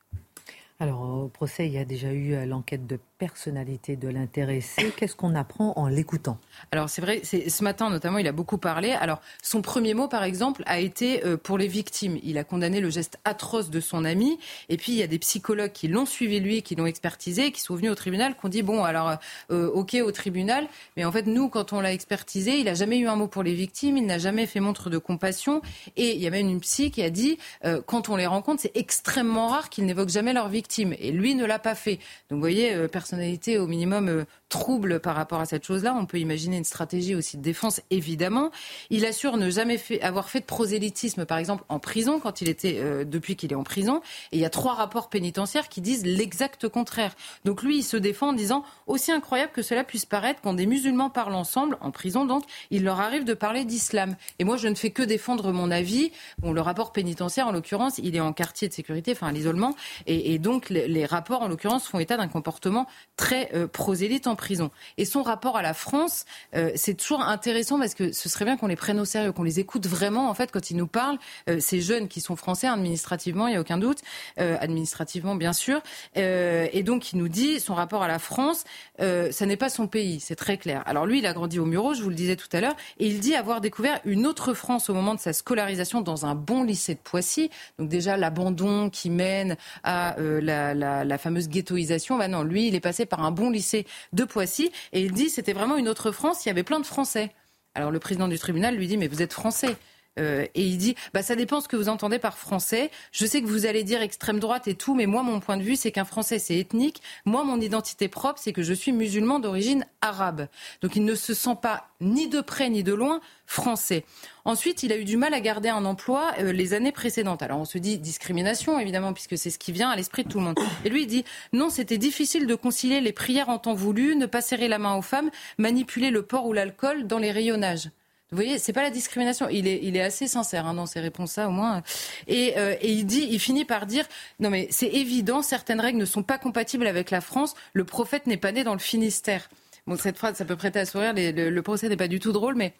Alors, au procès, il y a déjà eu euh, l'enquête de personnalité de l'intéressé. Qu'est-ce qu'on apprend en l'écoutant?
Alors c'est vrai, ce matin notamment, il a beaucoup parlé. Alors son premier mot, par exemple, a été euh, pour les victimes. Il a condamné le geste atroce de son ami. Et puis il y a des psychologues qui l'ont suivi lui, qui l'ont expertisé, qui sont venus au tribunal, qui ont dit bon alors euh, ok au tribunal, mais en fait nous quand on l'a expertisé, il n'a jamais eu un mot pour les victimes, il n'a jamais fait montre de compassion. Et il y a même une psy qui a dit euh, quand on les rencontre, c'est extrêmement rare qu'ils n'évoquent jamais leurs victimes. Et lui ne l'a pas fait. Donc vous voyez, personnalité au minimum euh, trouble par rapport à cette chose-là. On peut imaginer une stratégie aussi de défense, évidemment. Il assure ne jamais avoir fait de prosélytisme, par exemple, en prison, quand il était, euh, depuis qu'il est en prison. Et il y a trois rapports pénitentiaires qui disent l'exact contraire. Donc lui, il se défend en disant, aussi incroyable que cela puisse paraître, quand des musulmans parlent ensemble, en prison donc, il leur arrive de parler d'islam. Et moi, je ne fais que défendre mon avis. Bon, le rapport pénitentiaire, en l'occurrence, il est en quartier de sécurité, enfin à l'isolement. Et, donc, les, rapports, en l'occurrence, font état d'un comportement très euh, prosélyte en. Et son rapport à la France, euh, c'est toujours intéressant parce que ce serait bien qu'on les prenne au sérieux, qu'on les écoute vraiment en fait quand ils nous parlent. Euh, ces jeunes qui sont français administrativement, il n'y a aucun doute, administrativement bien sûr. et donc il nous dit son rapport à la France, ça n'est pas son pays, c'est très clair. Alors lui, il a grandi au Muro, je vous le disais tout à l'heure, et il dit avoir découvert une autre France au moment de sa scolarisation dans un bon lycée de Poissy. Donc déjà l'abandon qui mène à la, fameuse ghettoisation. Bah non, lui, il est passé par un bon lycée de Poissy et il dit c'était vraiment une autre France, il y avait plein de Français. Alors le président du tribunal lui dit mais vous êtes français. Euh, et il dit bah ça dépend ce que vous entendez par français. Je sais que vous allez dire extrême droite et tout, mais moi mon point de vue c'est qu'un français c'est ethnique. Moi mon identité propre c'est que je suis musulman d'origine arabe. Donc il ne se sent pas ni de près ni de loin français. Ensuite, il a eu du mal à garder un emploi euh, les années précédentes. Alors on se dit discrimination évidemment puisque c'est ce qui vient à l'esprit de tout le monde. Et lui il dit non, c'était difficile de concilier les prières en temps voulu, ne pas serrer la main aux femmes, manipuler le porc ou l'alcool dans les rayonnages. Vous voyez, c'est pas la discrimination. Il est, il est assez sincère hein, dans ses réponses, là au moins. Et, euh, et, il dit, il finit par dire, non mais c'est évident, certaines règles ne sont pas compatibles avec la France. Le prophète n'est pas né dans le Finistère. Bon, cette phrase, ça peut prêter à sourire. le, le procès n'est pas du tout drôle, mais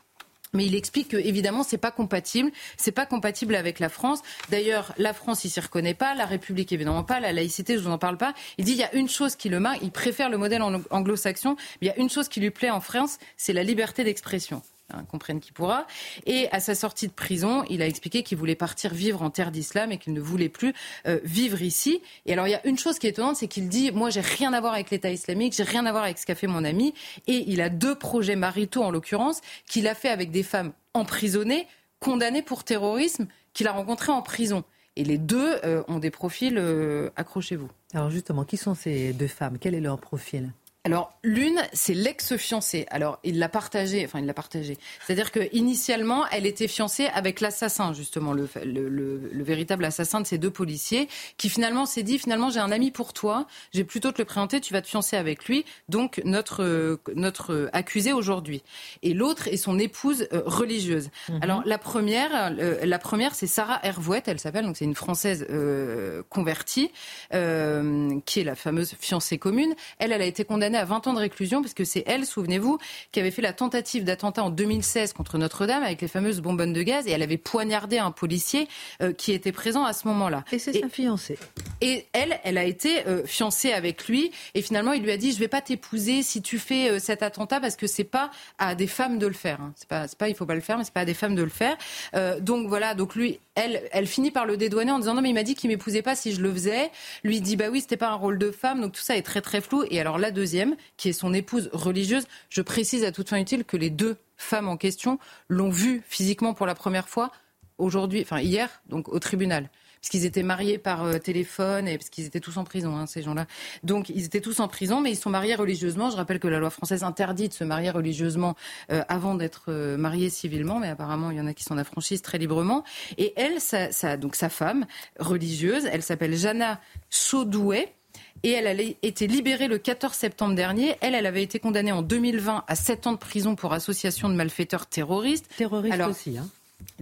mais il explique que évidemment c'est pas compatible, c'est pas compatible avec la France. D'ailleurs, la France il s'y reconnaît pas, la République évidemment pas, la laïcité je vous en parle pas. Il dit il y a une chose qui le marque, il préfère le modèle anglo-saxon, il y a une chose qui lui plaît en France, c'est la liberté d'expression. Hein, comprenne qui pourra. Et à sa sortie de prison, il a expliqué qu'il voulait partir vivre en terre d'islam et qu'il ne voulait plus euh, vivre ici. Et alors il y a une chose qui est étonnante, c'est qu'il dit moi j'ai rien à voir avec l'État islamique, j'ai rien à voir avec ce qu'a fait mon ami. Et il a deux projets maritaux en l'occurrence qu'il a fait avec des femmes emprisonnées, condamnées pour terrorisme, qu'il a rencontrées en prison. Et les deux euh, ont des profils, euh, accrochez-vous.
Alors justement, qui sont ces deux femmes? Quel est leur profil?
Alors l'une, c'est l'ex-fiancée. Alors il l'a partagé, enfin il l'a partagé. C'est-à-dire que initialement, elle était fiancée avec l'assassin justement, le, le, le, véritable assassin de ces deux policiers, qui finalement s'est dit finalement j'ai un ami pour toi, j'ai plutôt te le présenter, tu vas te fiancer avec lui, donc notre notre accusé aujourd'hui. Et l'autre est son épouse euh, religieuse. Mhm. Alors la première, euh, la première c'est Sarah Hervouette, elle s'appelle, donc c'est une française euh, convertie, euh, qui est la fameuse fiancée commune. Elle, elle a été condamnée à 20 ans de réclusion parce que c'est elle, souvenez-vous, qui avait fait la tentative d'attentat en 2016 contre Notre-Dame avec les fameuses bonbonnes de gaz et elle avait poignardé un policier euh, qui était présent à ce moment-là.
Et c'est sa fiancée.
Et elle, elle a été euh, fiancée avec lui et finalement il lui a dit je vais pas t'épouser si tu fais euh, cet attentat parce que c'est pas à des femmes de le faire. Hein. C'est pas, pas il faut pas le faire mais c'est pas à des femmes de le faire. donc voilà, donc lui, elle, elle finit par le dédouaner en disant non mais il m'a dit qu'il m'épousait pas si je le faisais. Lui dit bah oui c'était pas un rôle de femme donc tout ça est très très flou. Et alors la deuxième qui est son épouse religieuse. Je précise à toute fin utile que les deux femmes en question l'ont vu physiquement pour la première fois aujourd'hui, enfin hier, donc au tribunal puisqu'ils étaient mariés par euh, téléphone et parce qu'ils étaient tous en prison, hein, ces gens-là. Donc ils étaient tous en prison, mais ils sont mariés religieusement. Je rappelle que la loi française interdit de se marier religieusement euh, avant d'être euh, marié civilement, mais apparemment il y en a qui s'en affranchissent très librement. Et elle, sa, donc sa femme religieuse, elle s'appelle Jana Sodouet et elle a été libérée le 14 septembre dernier. Elle, elle avait été condamnée en 2020 à 7 ans de prison pour association de malfaiteurs terroristes.
Terroriste aussi, hein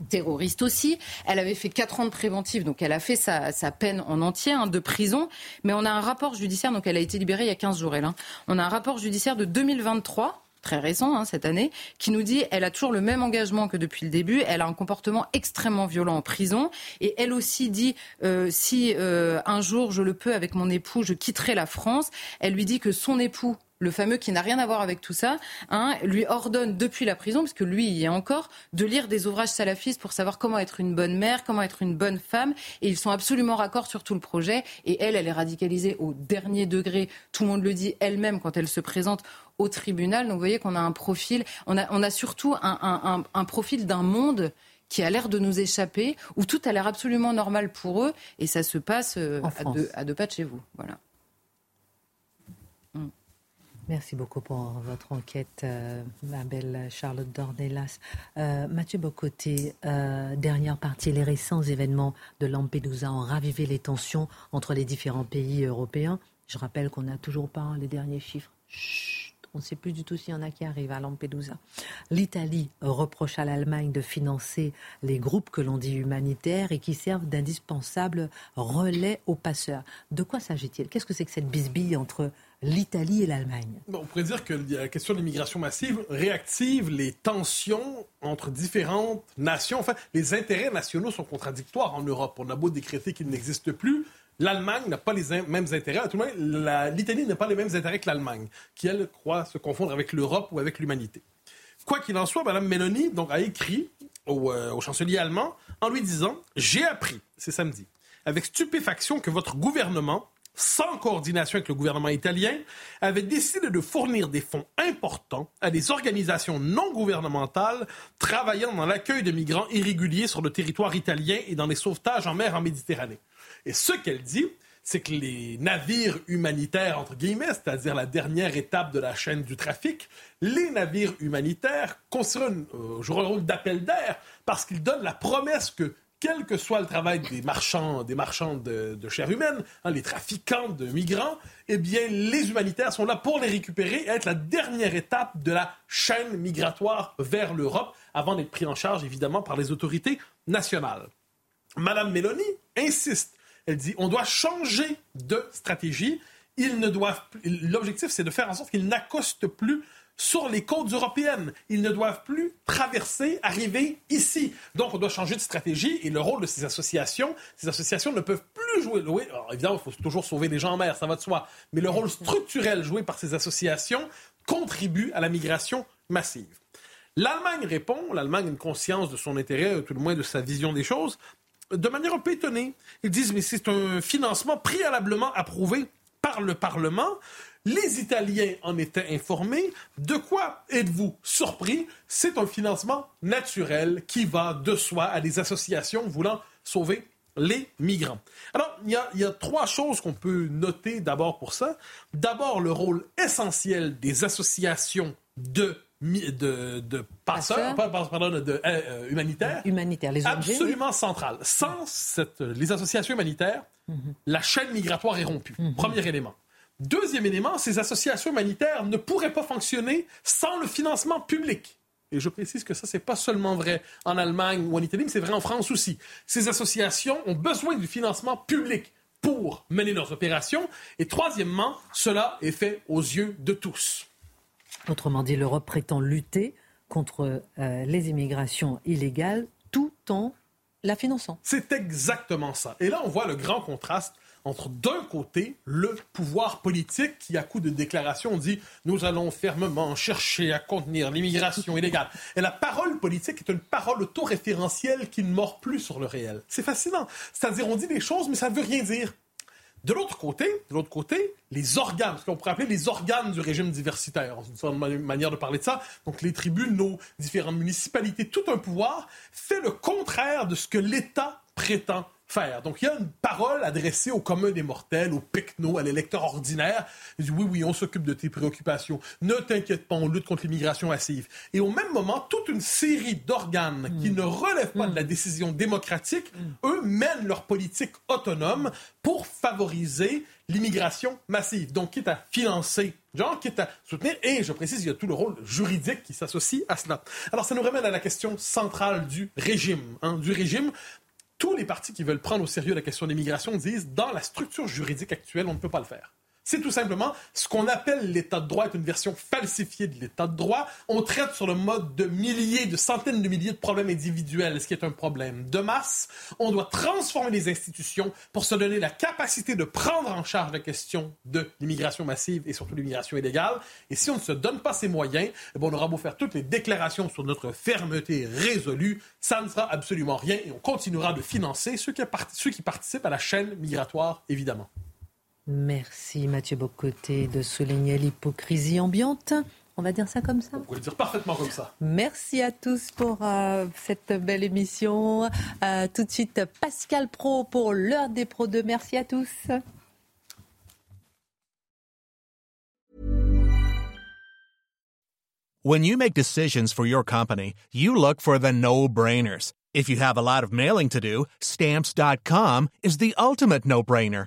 terroriste aussi. Elle avait fait 4 ans de préventive, donc elle a fait sa, peine en entier hein, de prison. Mais on a un rapport judiciaire, donc elle a été libérée il y a 15 jours, elle. Hein. On a un rapport judiciaire de 2023 très récent hein, cette année, qui nous dit elle a toujours le même engagement que depuis le début, elle a un comportement extrêmement violent en prison, et elle aussi dit euh, si euh, un jour je le peux avec mon époux, je quitterai la France. Elle lui dit que son époux le fameux qui n'a rien à voir avec tout ça, hein, lui ordonne depuis la prison, parce que lui y est encore, de lire des ouvrages salafistes pour savoir comment être une bonne mère, comment être une bonne femme. Et ils sont absolument raccords sur tout le projet. Et elle, elle est radicalisée au dernier degré. Tout le monde le dit elle-même quand elle se présente au tribunal. Donc vous voyez qu'on a un profil, on a, on a surtout un, un profil d'un monde qui a l'air de nous échapper, où tout a l'air absolument normal pour eux, et ça se passe euh, à deux, à deux, pas de chez vous. Voilà.
Merci beaucoup pour votre enquête, euh, ma belle Charlotte Dornelas. Euh, Mathieu Bocoté, euh, dernière partie, les récents événements de Lampedusa ont ravivé les tensions entre les différents pays européens. Je rappelle qu'on n'a toujours pas les derniers chiffres. on ne sait plus du tout s'il y en a qui arrivent à Lampedusa. L'Italie reproche à l'Allemagne de financer les groupes que l'on dit humanitaires et qui servent d'indispensables relais aux passeurs. De quoi s'agit-il? Qu'est-ce que c'est que cette bisbille entre l'Italie et l'Allemagne.
on pourrait dire que la question de l'immigration massive réactive les tensions entre différentes nations. Enfin, les intérêts nationaux sont contradictoires en Europe. On a beau décréter qu'ils n'existent plus, l'Allemagne n'a pas les mêmes intérêts. Tout le l'Italie n'a pas les mêmes intérêts que l'Allemagne, qui, elle, croit se confondre avec l'Europe ou avec l'humanité. Quoi qu'il en soit, Mme Meloni a écrit au, euh, au chancelier allemand en lui disant J'ai appris, c'est samedi, avec stupéfaction que votre gouvernement sans coordination avec le gouvernement italien, avait décidé de fournir des fonds importants à des organisations non gouvernementales travaillant dans l'accueil de migrants irréguliers sur le territoire italien et dans les sauvetages en mer en Méditerranée. Et ce qu'elle dit, c'est que les navires humanitaires, entre guillemets, c'est-à-dire la dernière étape de la chaîne du trafic, les navires humanitaires constituent un, un rôle d'appel d'air parce qu'ils donnent la promesse que quel que soit le travail des marchands, des de, chair humaine, hein, les trafiquants de migrants, eh bien, les humanitaires sont là pour les récupérer et être la dernière étape de la chaîne migratoire vers l'Europe, avant d'être pris en charge, évidemment, par les autorités nationales. Madame Meloni insiste. Elle dit on doit changer de stratégie. L'objectif, c'est de faire en sorte qu'ils n'accostent plus sur les côtes européennes. Ils ne doivent plus traverser, arriver ici. Donc, on doit changer de stratégie et le rôle de ces associations, ces associations ne peuvent plus jouer. Oui, évidemment, il faut toujours sauver les gens en mer, ça va de soi. Mais le rôle structurel joué par ces associations contribue à la migration massive. L'Allemagne répond, l'Allemagne a une conscience de son intérêt, tout le moins de sa vision des choses, de manière un peu étonnée. Ils disent, mais c'est un financement préalablement approuvé par le Parlement. Les Italiens en étaient informés. De quoi êtes-vous surpris? C'est un financement naturel qui va de soi à des associations voulant sauver les migrants. Alors, il y a, trois choses qu'on peut noter d'abord pour ça. D'abord, le rôle essentiel des associations de de, passeurs, pardon, de, euh, euh, humanitaires.
Humanitaires, les ONG,
Absolument central. Sans cette, les associations humanitaires, mhm. la chaîne migratoire est rompue. Mhm. Premier élément. Deuxième élément, ces associations humanitaires ne pourraient pas fonctionner sans le financement public. Et je précise que ça, c'est pas seulement vrai en Allemagne ou en Italie, mais c'est vrai en France aussi. Ces associations ont besoin du financement public pour mener leurs opérations. Et troisièmement, cela est fait aux yeux de tous.
Autrement dit, l'Europe prétend lutter contre euh, les immigrations illégales tout en la finançant.
C'est exactement ça. Et là, on voit le grand contraste entre d'un côté le pouvoir politique qui, à coup de déclaration, dit nous allons fermement chercher à contenir l'immigration illégale. Et la parole politique est une parole autoréférentielle qui ne mord plus sur le réel. C'est fascinant. C'est-à-dire, on dit des choses, mais ça ne veut rien dire. De l'autre côté, de l'autre côté, les organes, ce qu'on pourrait appeler les organes du régime diversitaire, c'est une manière de parler de ça. Donc les tribunaux, différentes municipalités, tout un pouvoir fait le contraire de ce que l'État prétend donc, il y a une parole adressée au commun des mortels, au pecno, à l'électeur ordinaire. Il dit, oui, oui, on s'occupe de tes préoccupations. Ne t'inquiète pas, on lutte contre l'immigration massive. Et au même moment, toute une série d'organes qui ne relèvent pas de la décision démocratique, eux, mènent leur politique autonome pour favoriser l'immigration massive. Donc, quitte à financer genre, quitte à soutenir, et je précise, il y a tout le rôle juridique qui s'associe à cela. Alors, ça nous ramène à la question centrale du régime. Hein, du régime, tous les partis qui veulent prendre au sérieux la question de l'immigration disent dans la structure juridique actuelle, on ne peut pas le faire. C'est tout simplement ce qu'on appelle l'état de droit est une version falsifiée de l'état de droit. On traite sur le mode de milliers, de centaines de milliers de problèmes individuels, ce qui est un problème de masse. On doit transformer les institutions pour se donner la capacité de prendre en charge la question de l'immigration massive et surtout l'immigration illégale. Et si on ne se donne pas ces moyens, eh on aura beau faire toutes les déclarations sur notre fermeté résolue, ça ne sera absolument rien et on continuera de financer ceux qui participent à la chaîne migratoire, évidemment.
Merci Mathieu Bocoté de souligner l'hypocrisie ambiante. On va dire ça comme ça
On pourrait le dire parfaitement comme ça.
Merci à tous pour euh, cette belle émission. Euh, tout de suite, Pascal Pro pour l'heure des Pro 2. Merci à tous.
When you make decisions for your company, you look for the no-brainers. If you have a lot of mailing to do, stamps.com is the ultimate no-brainer.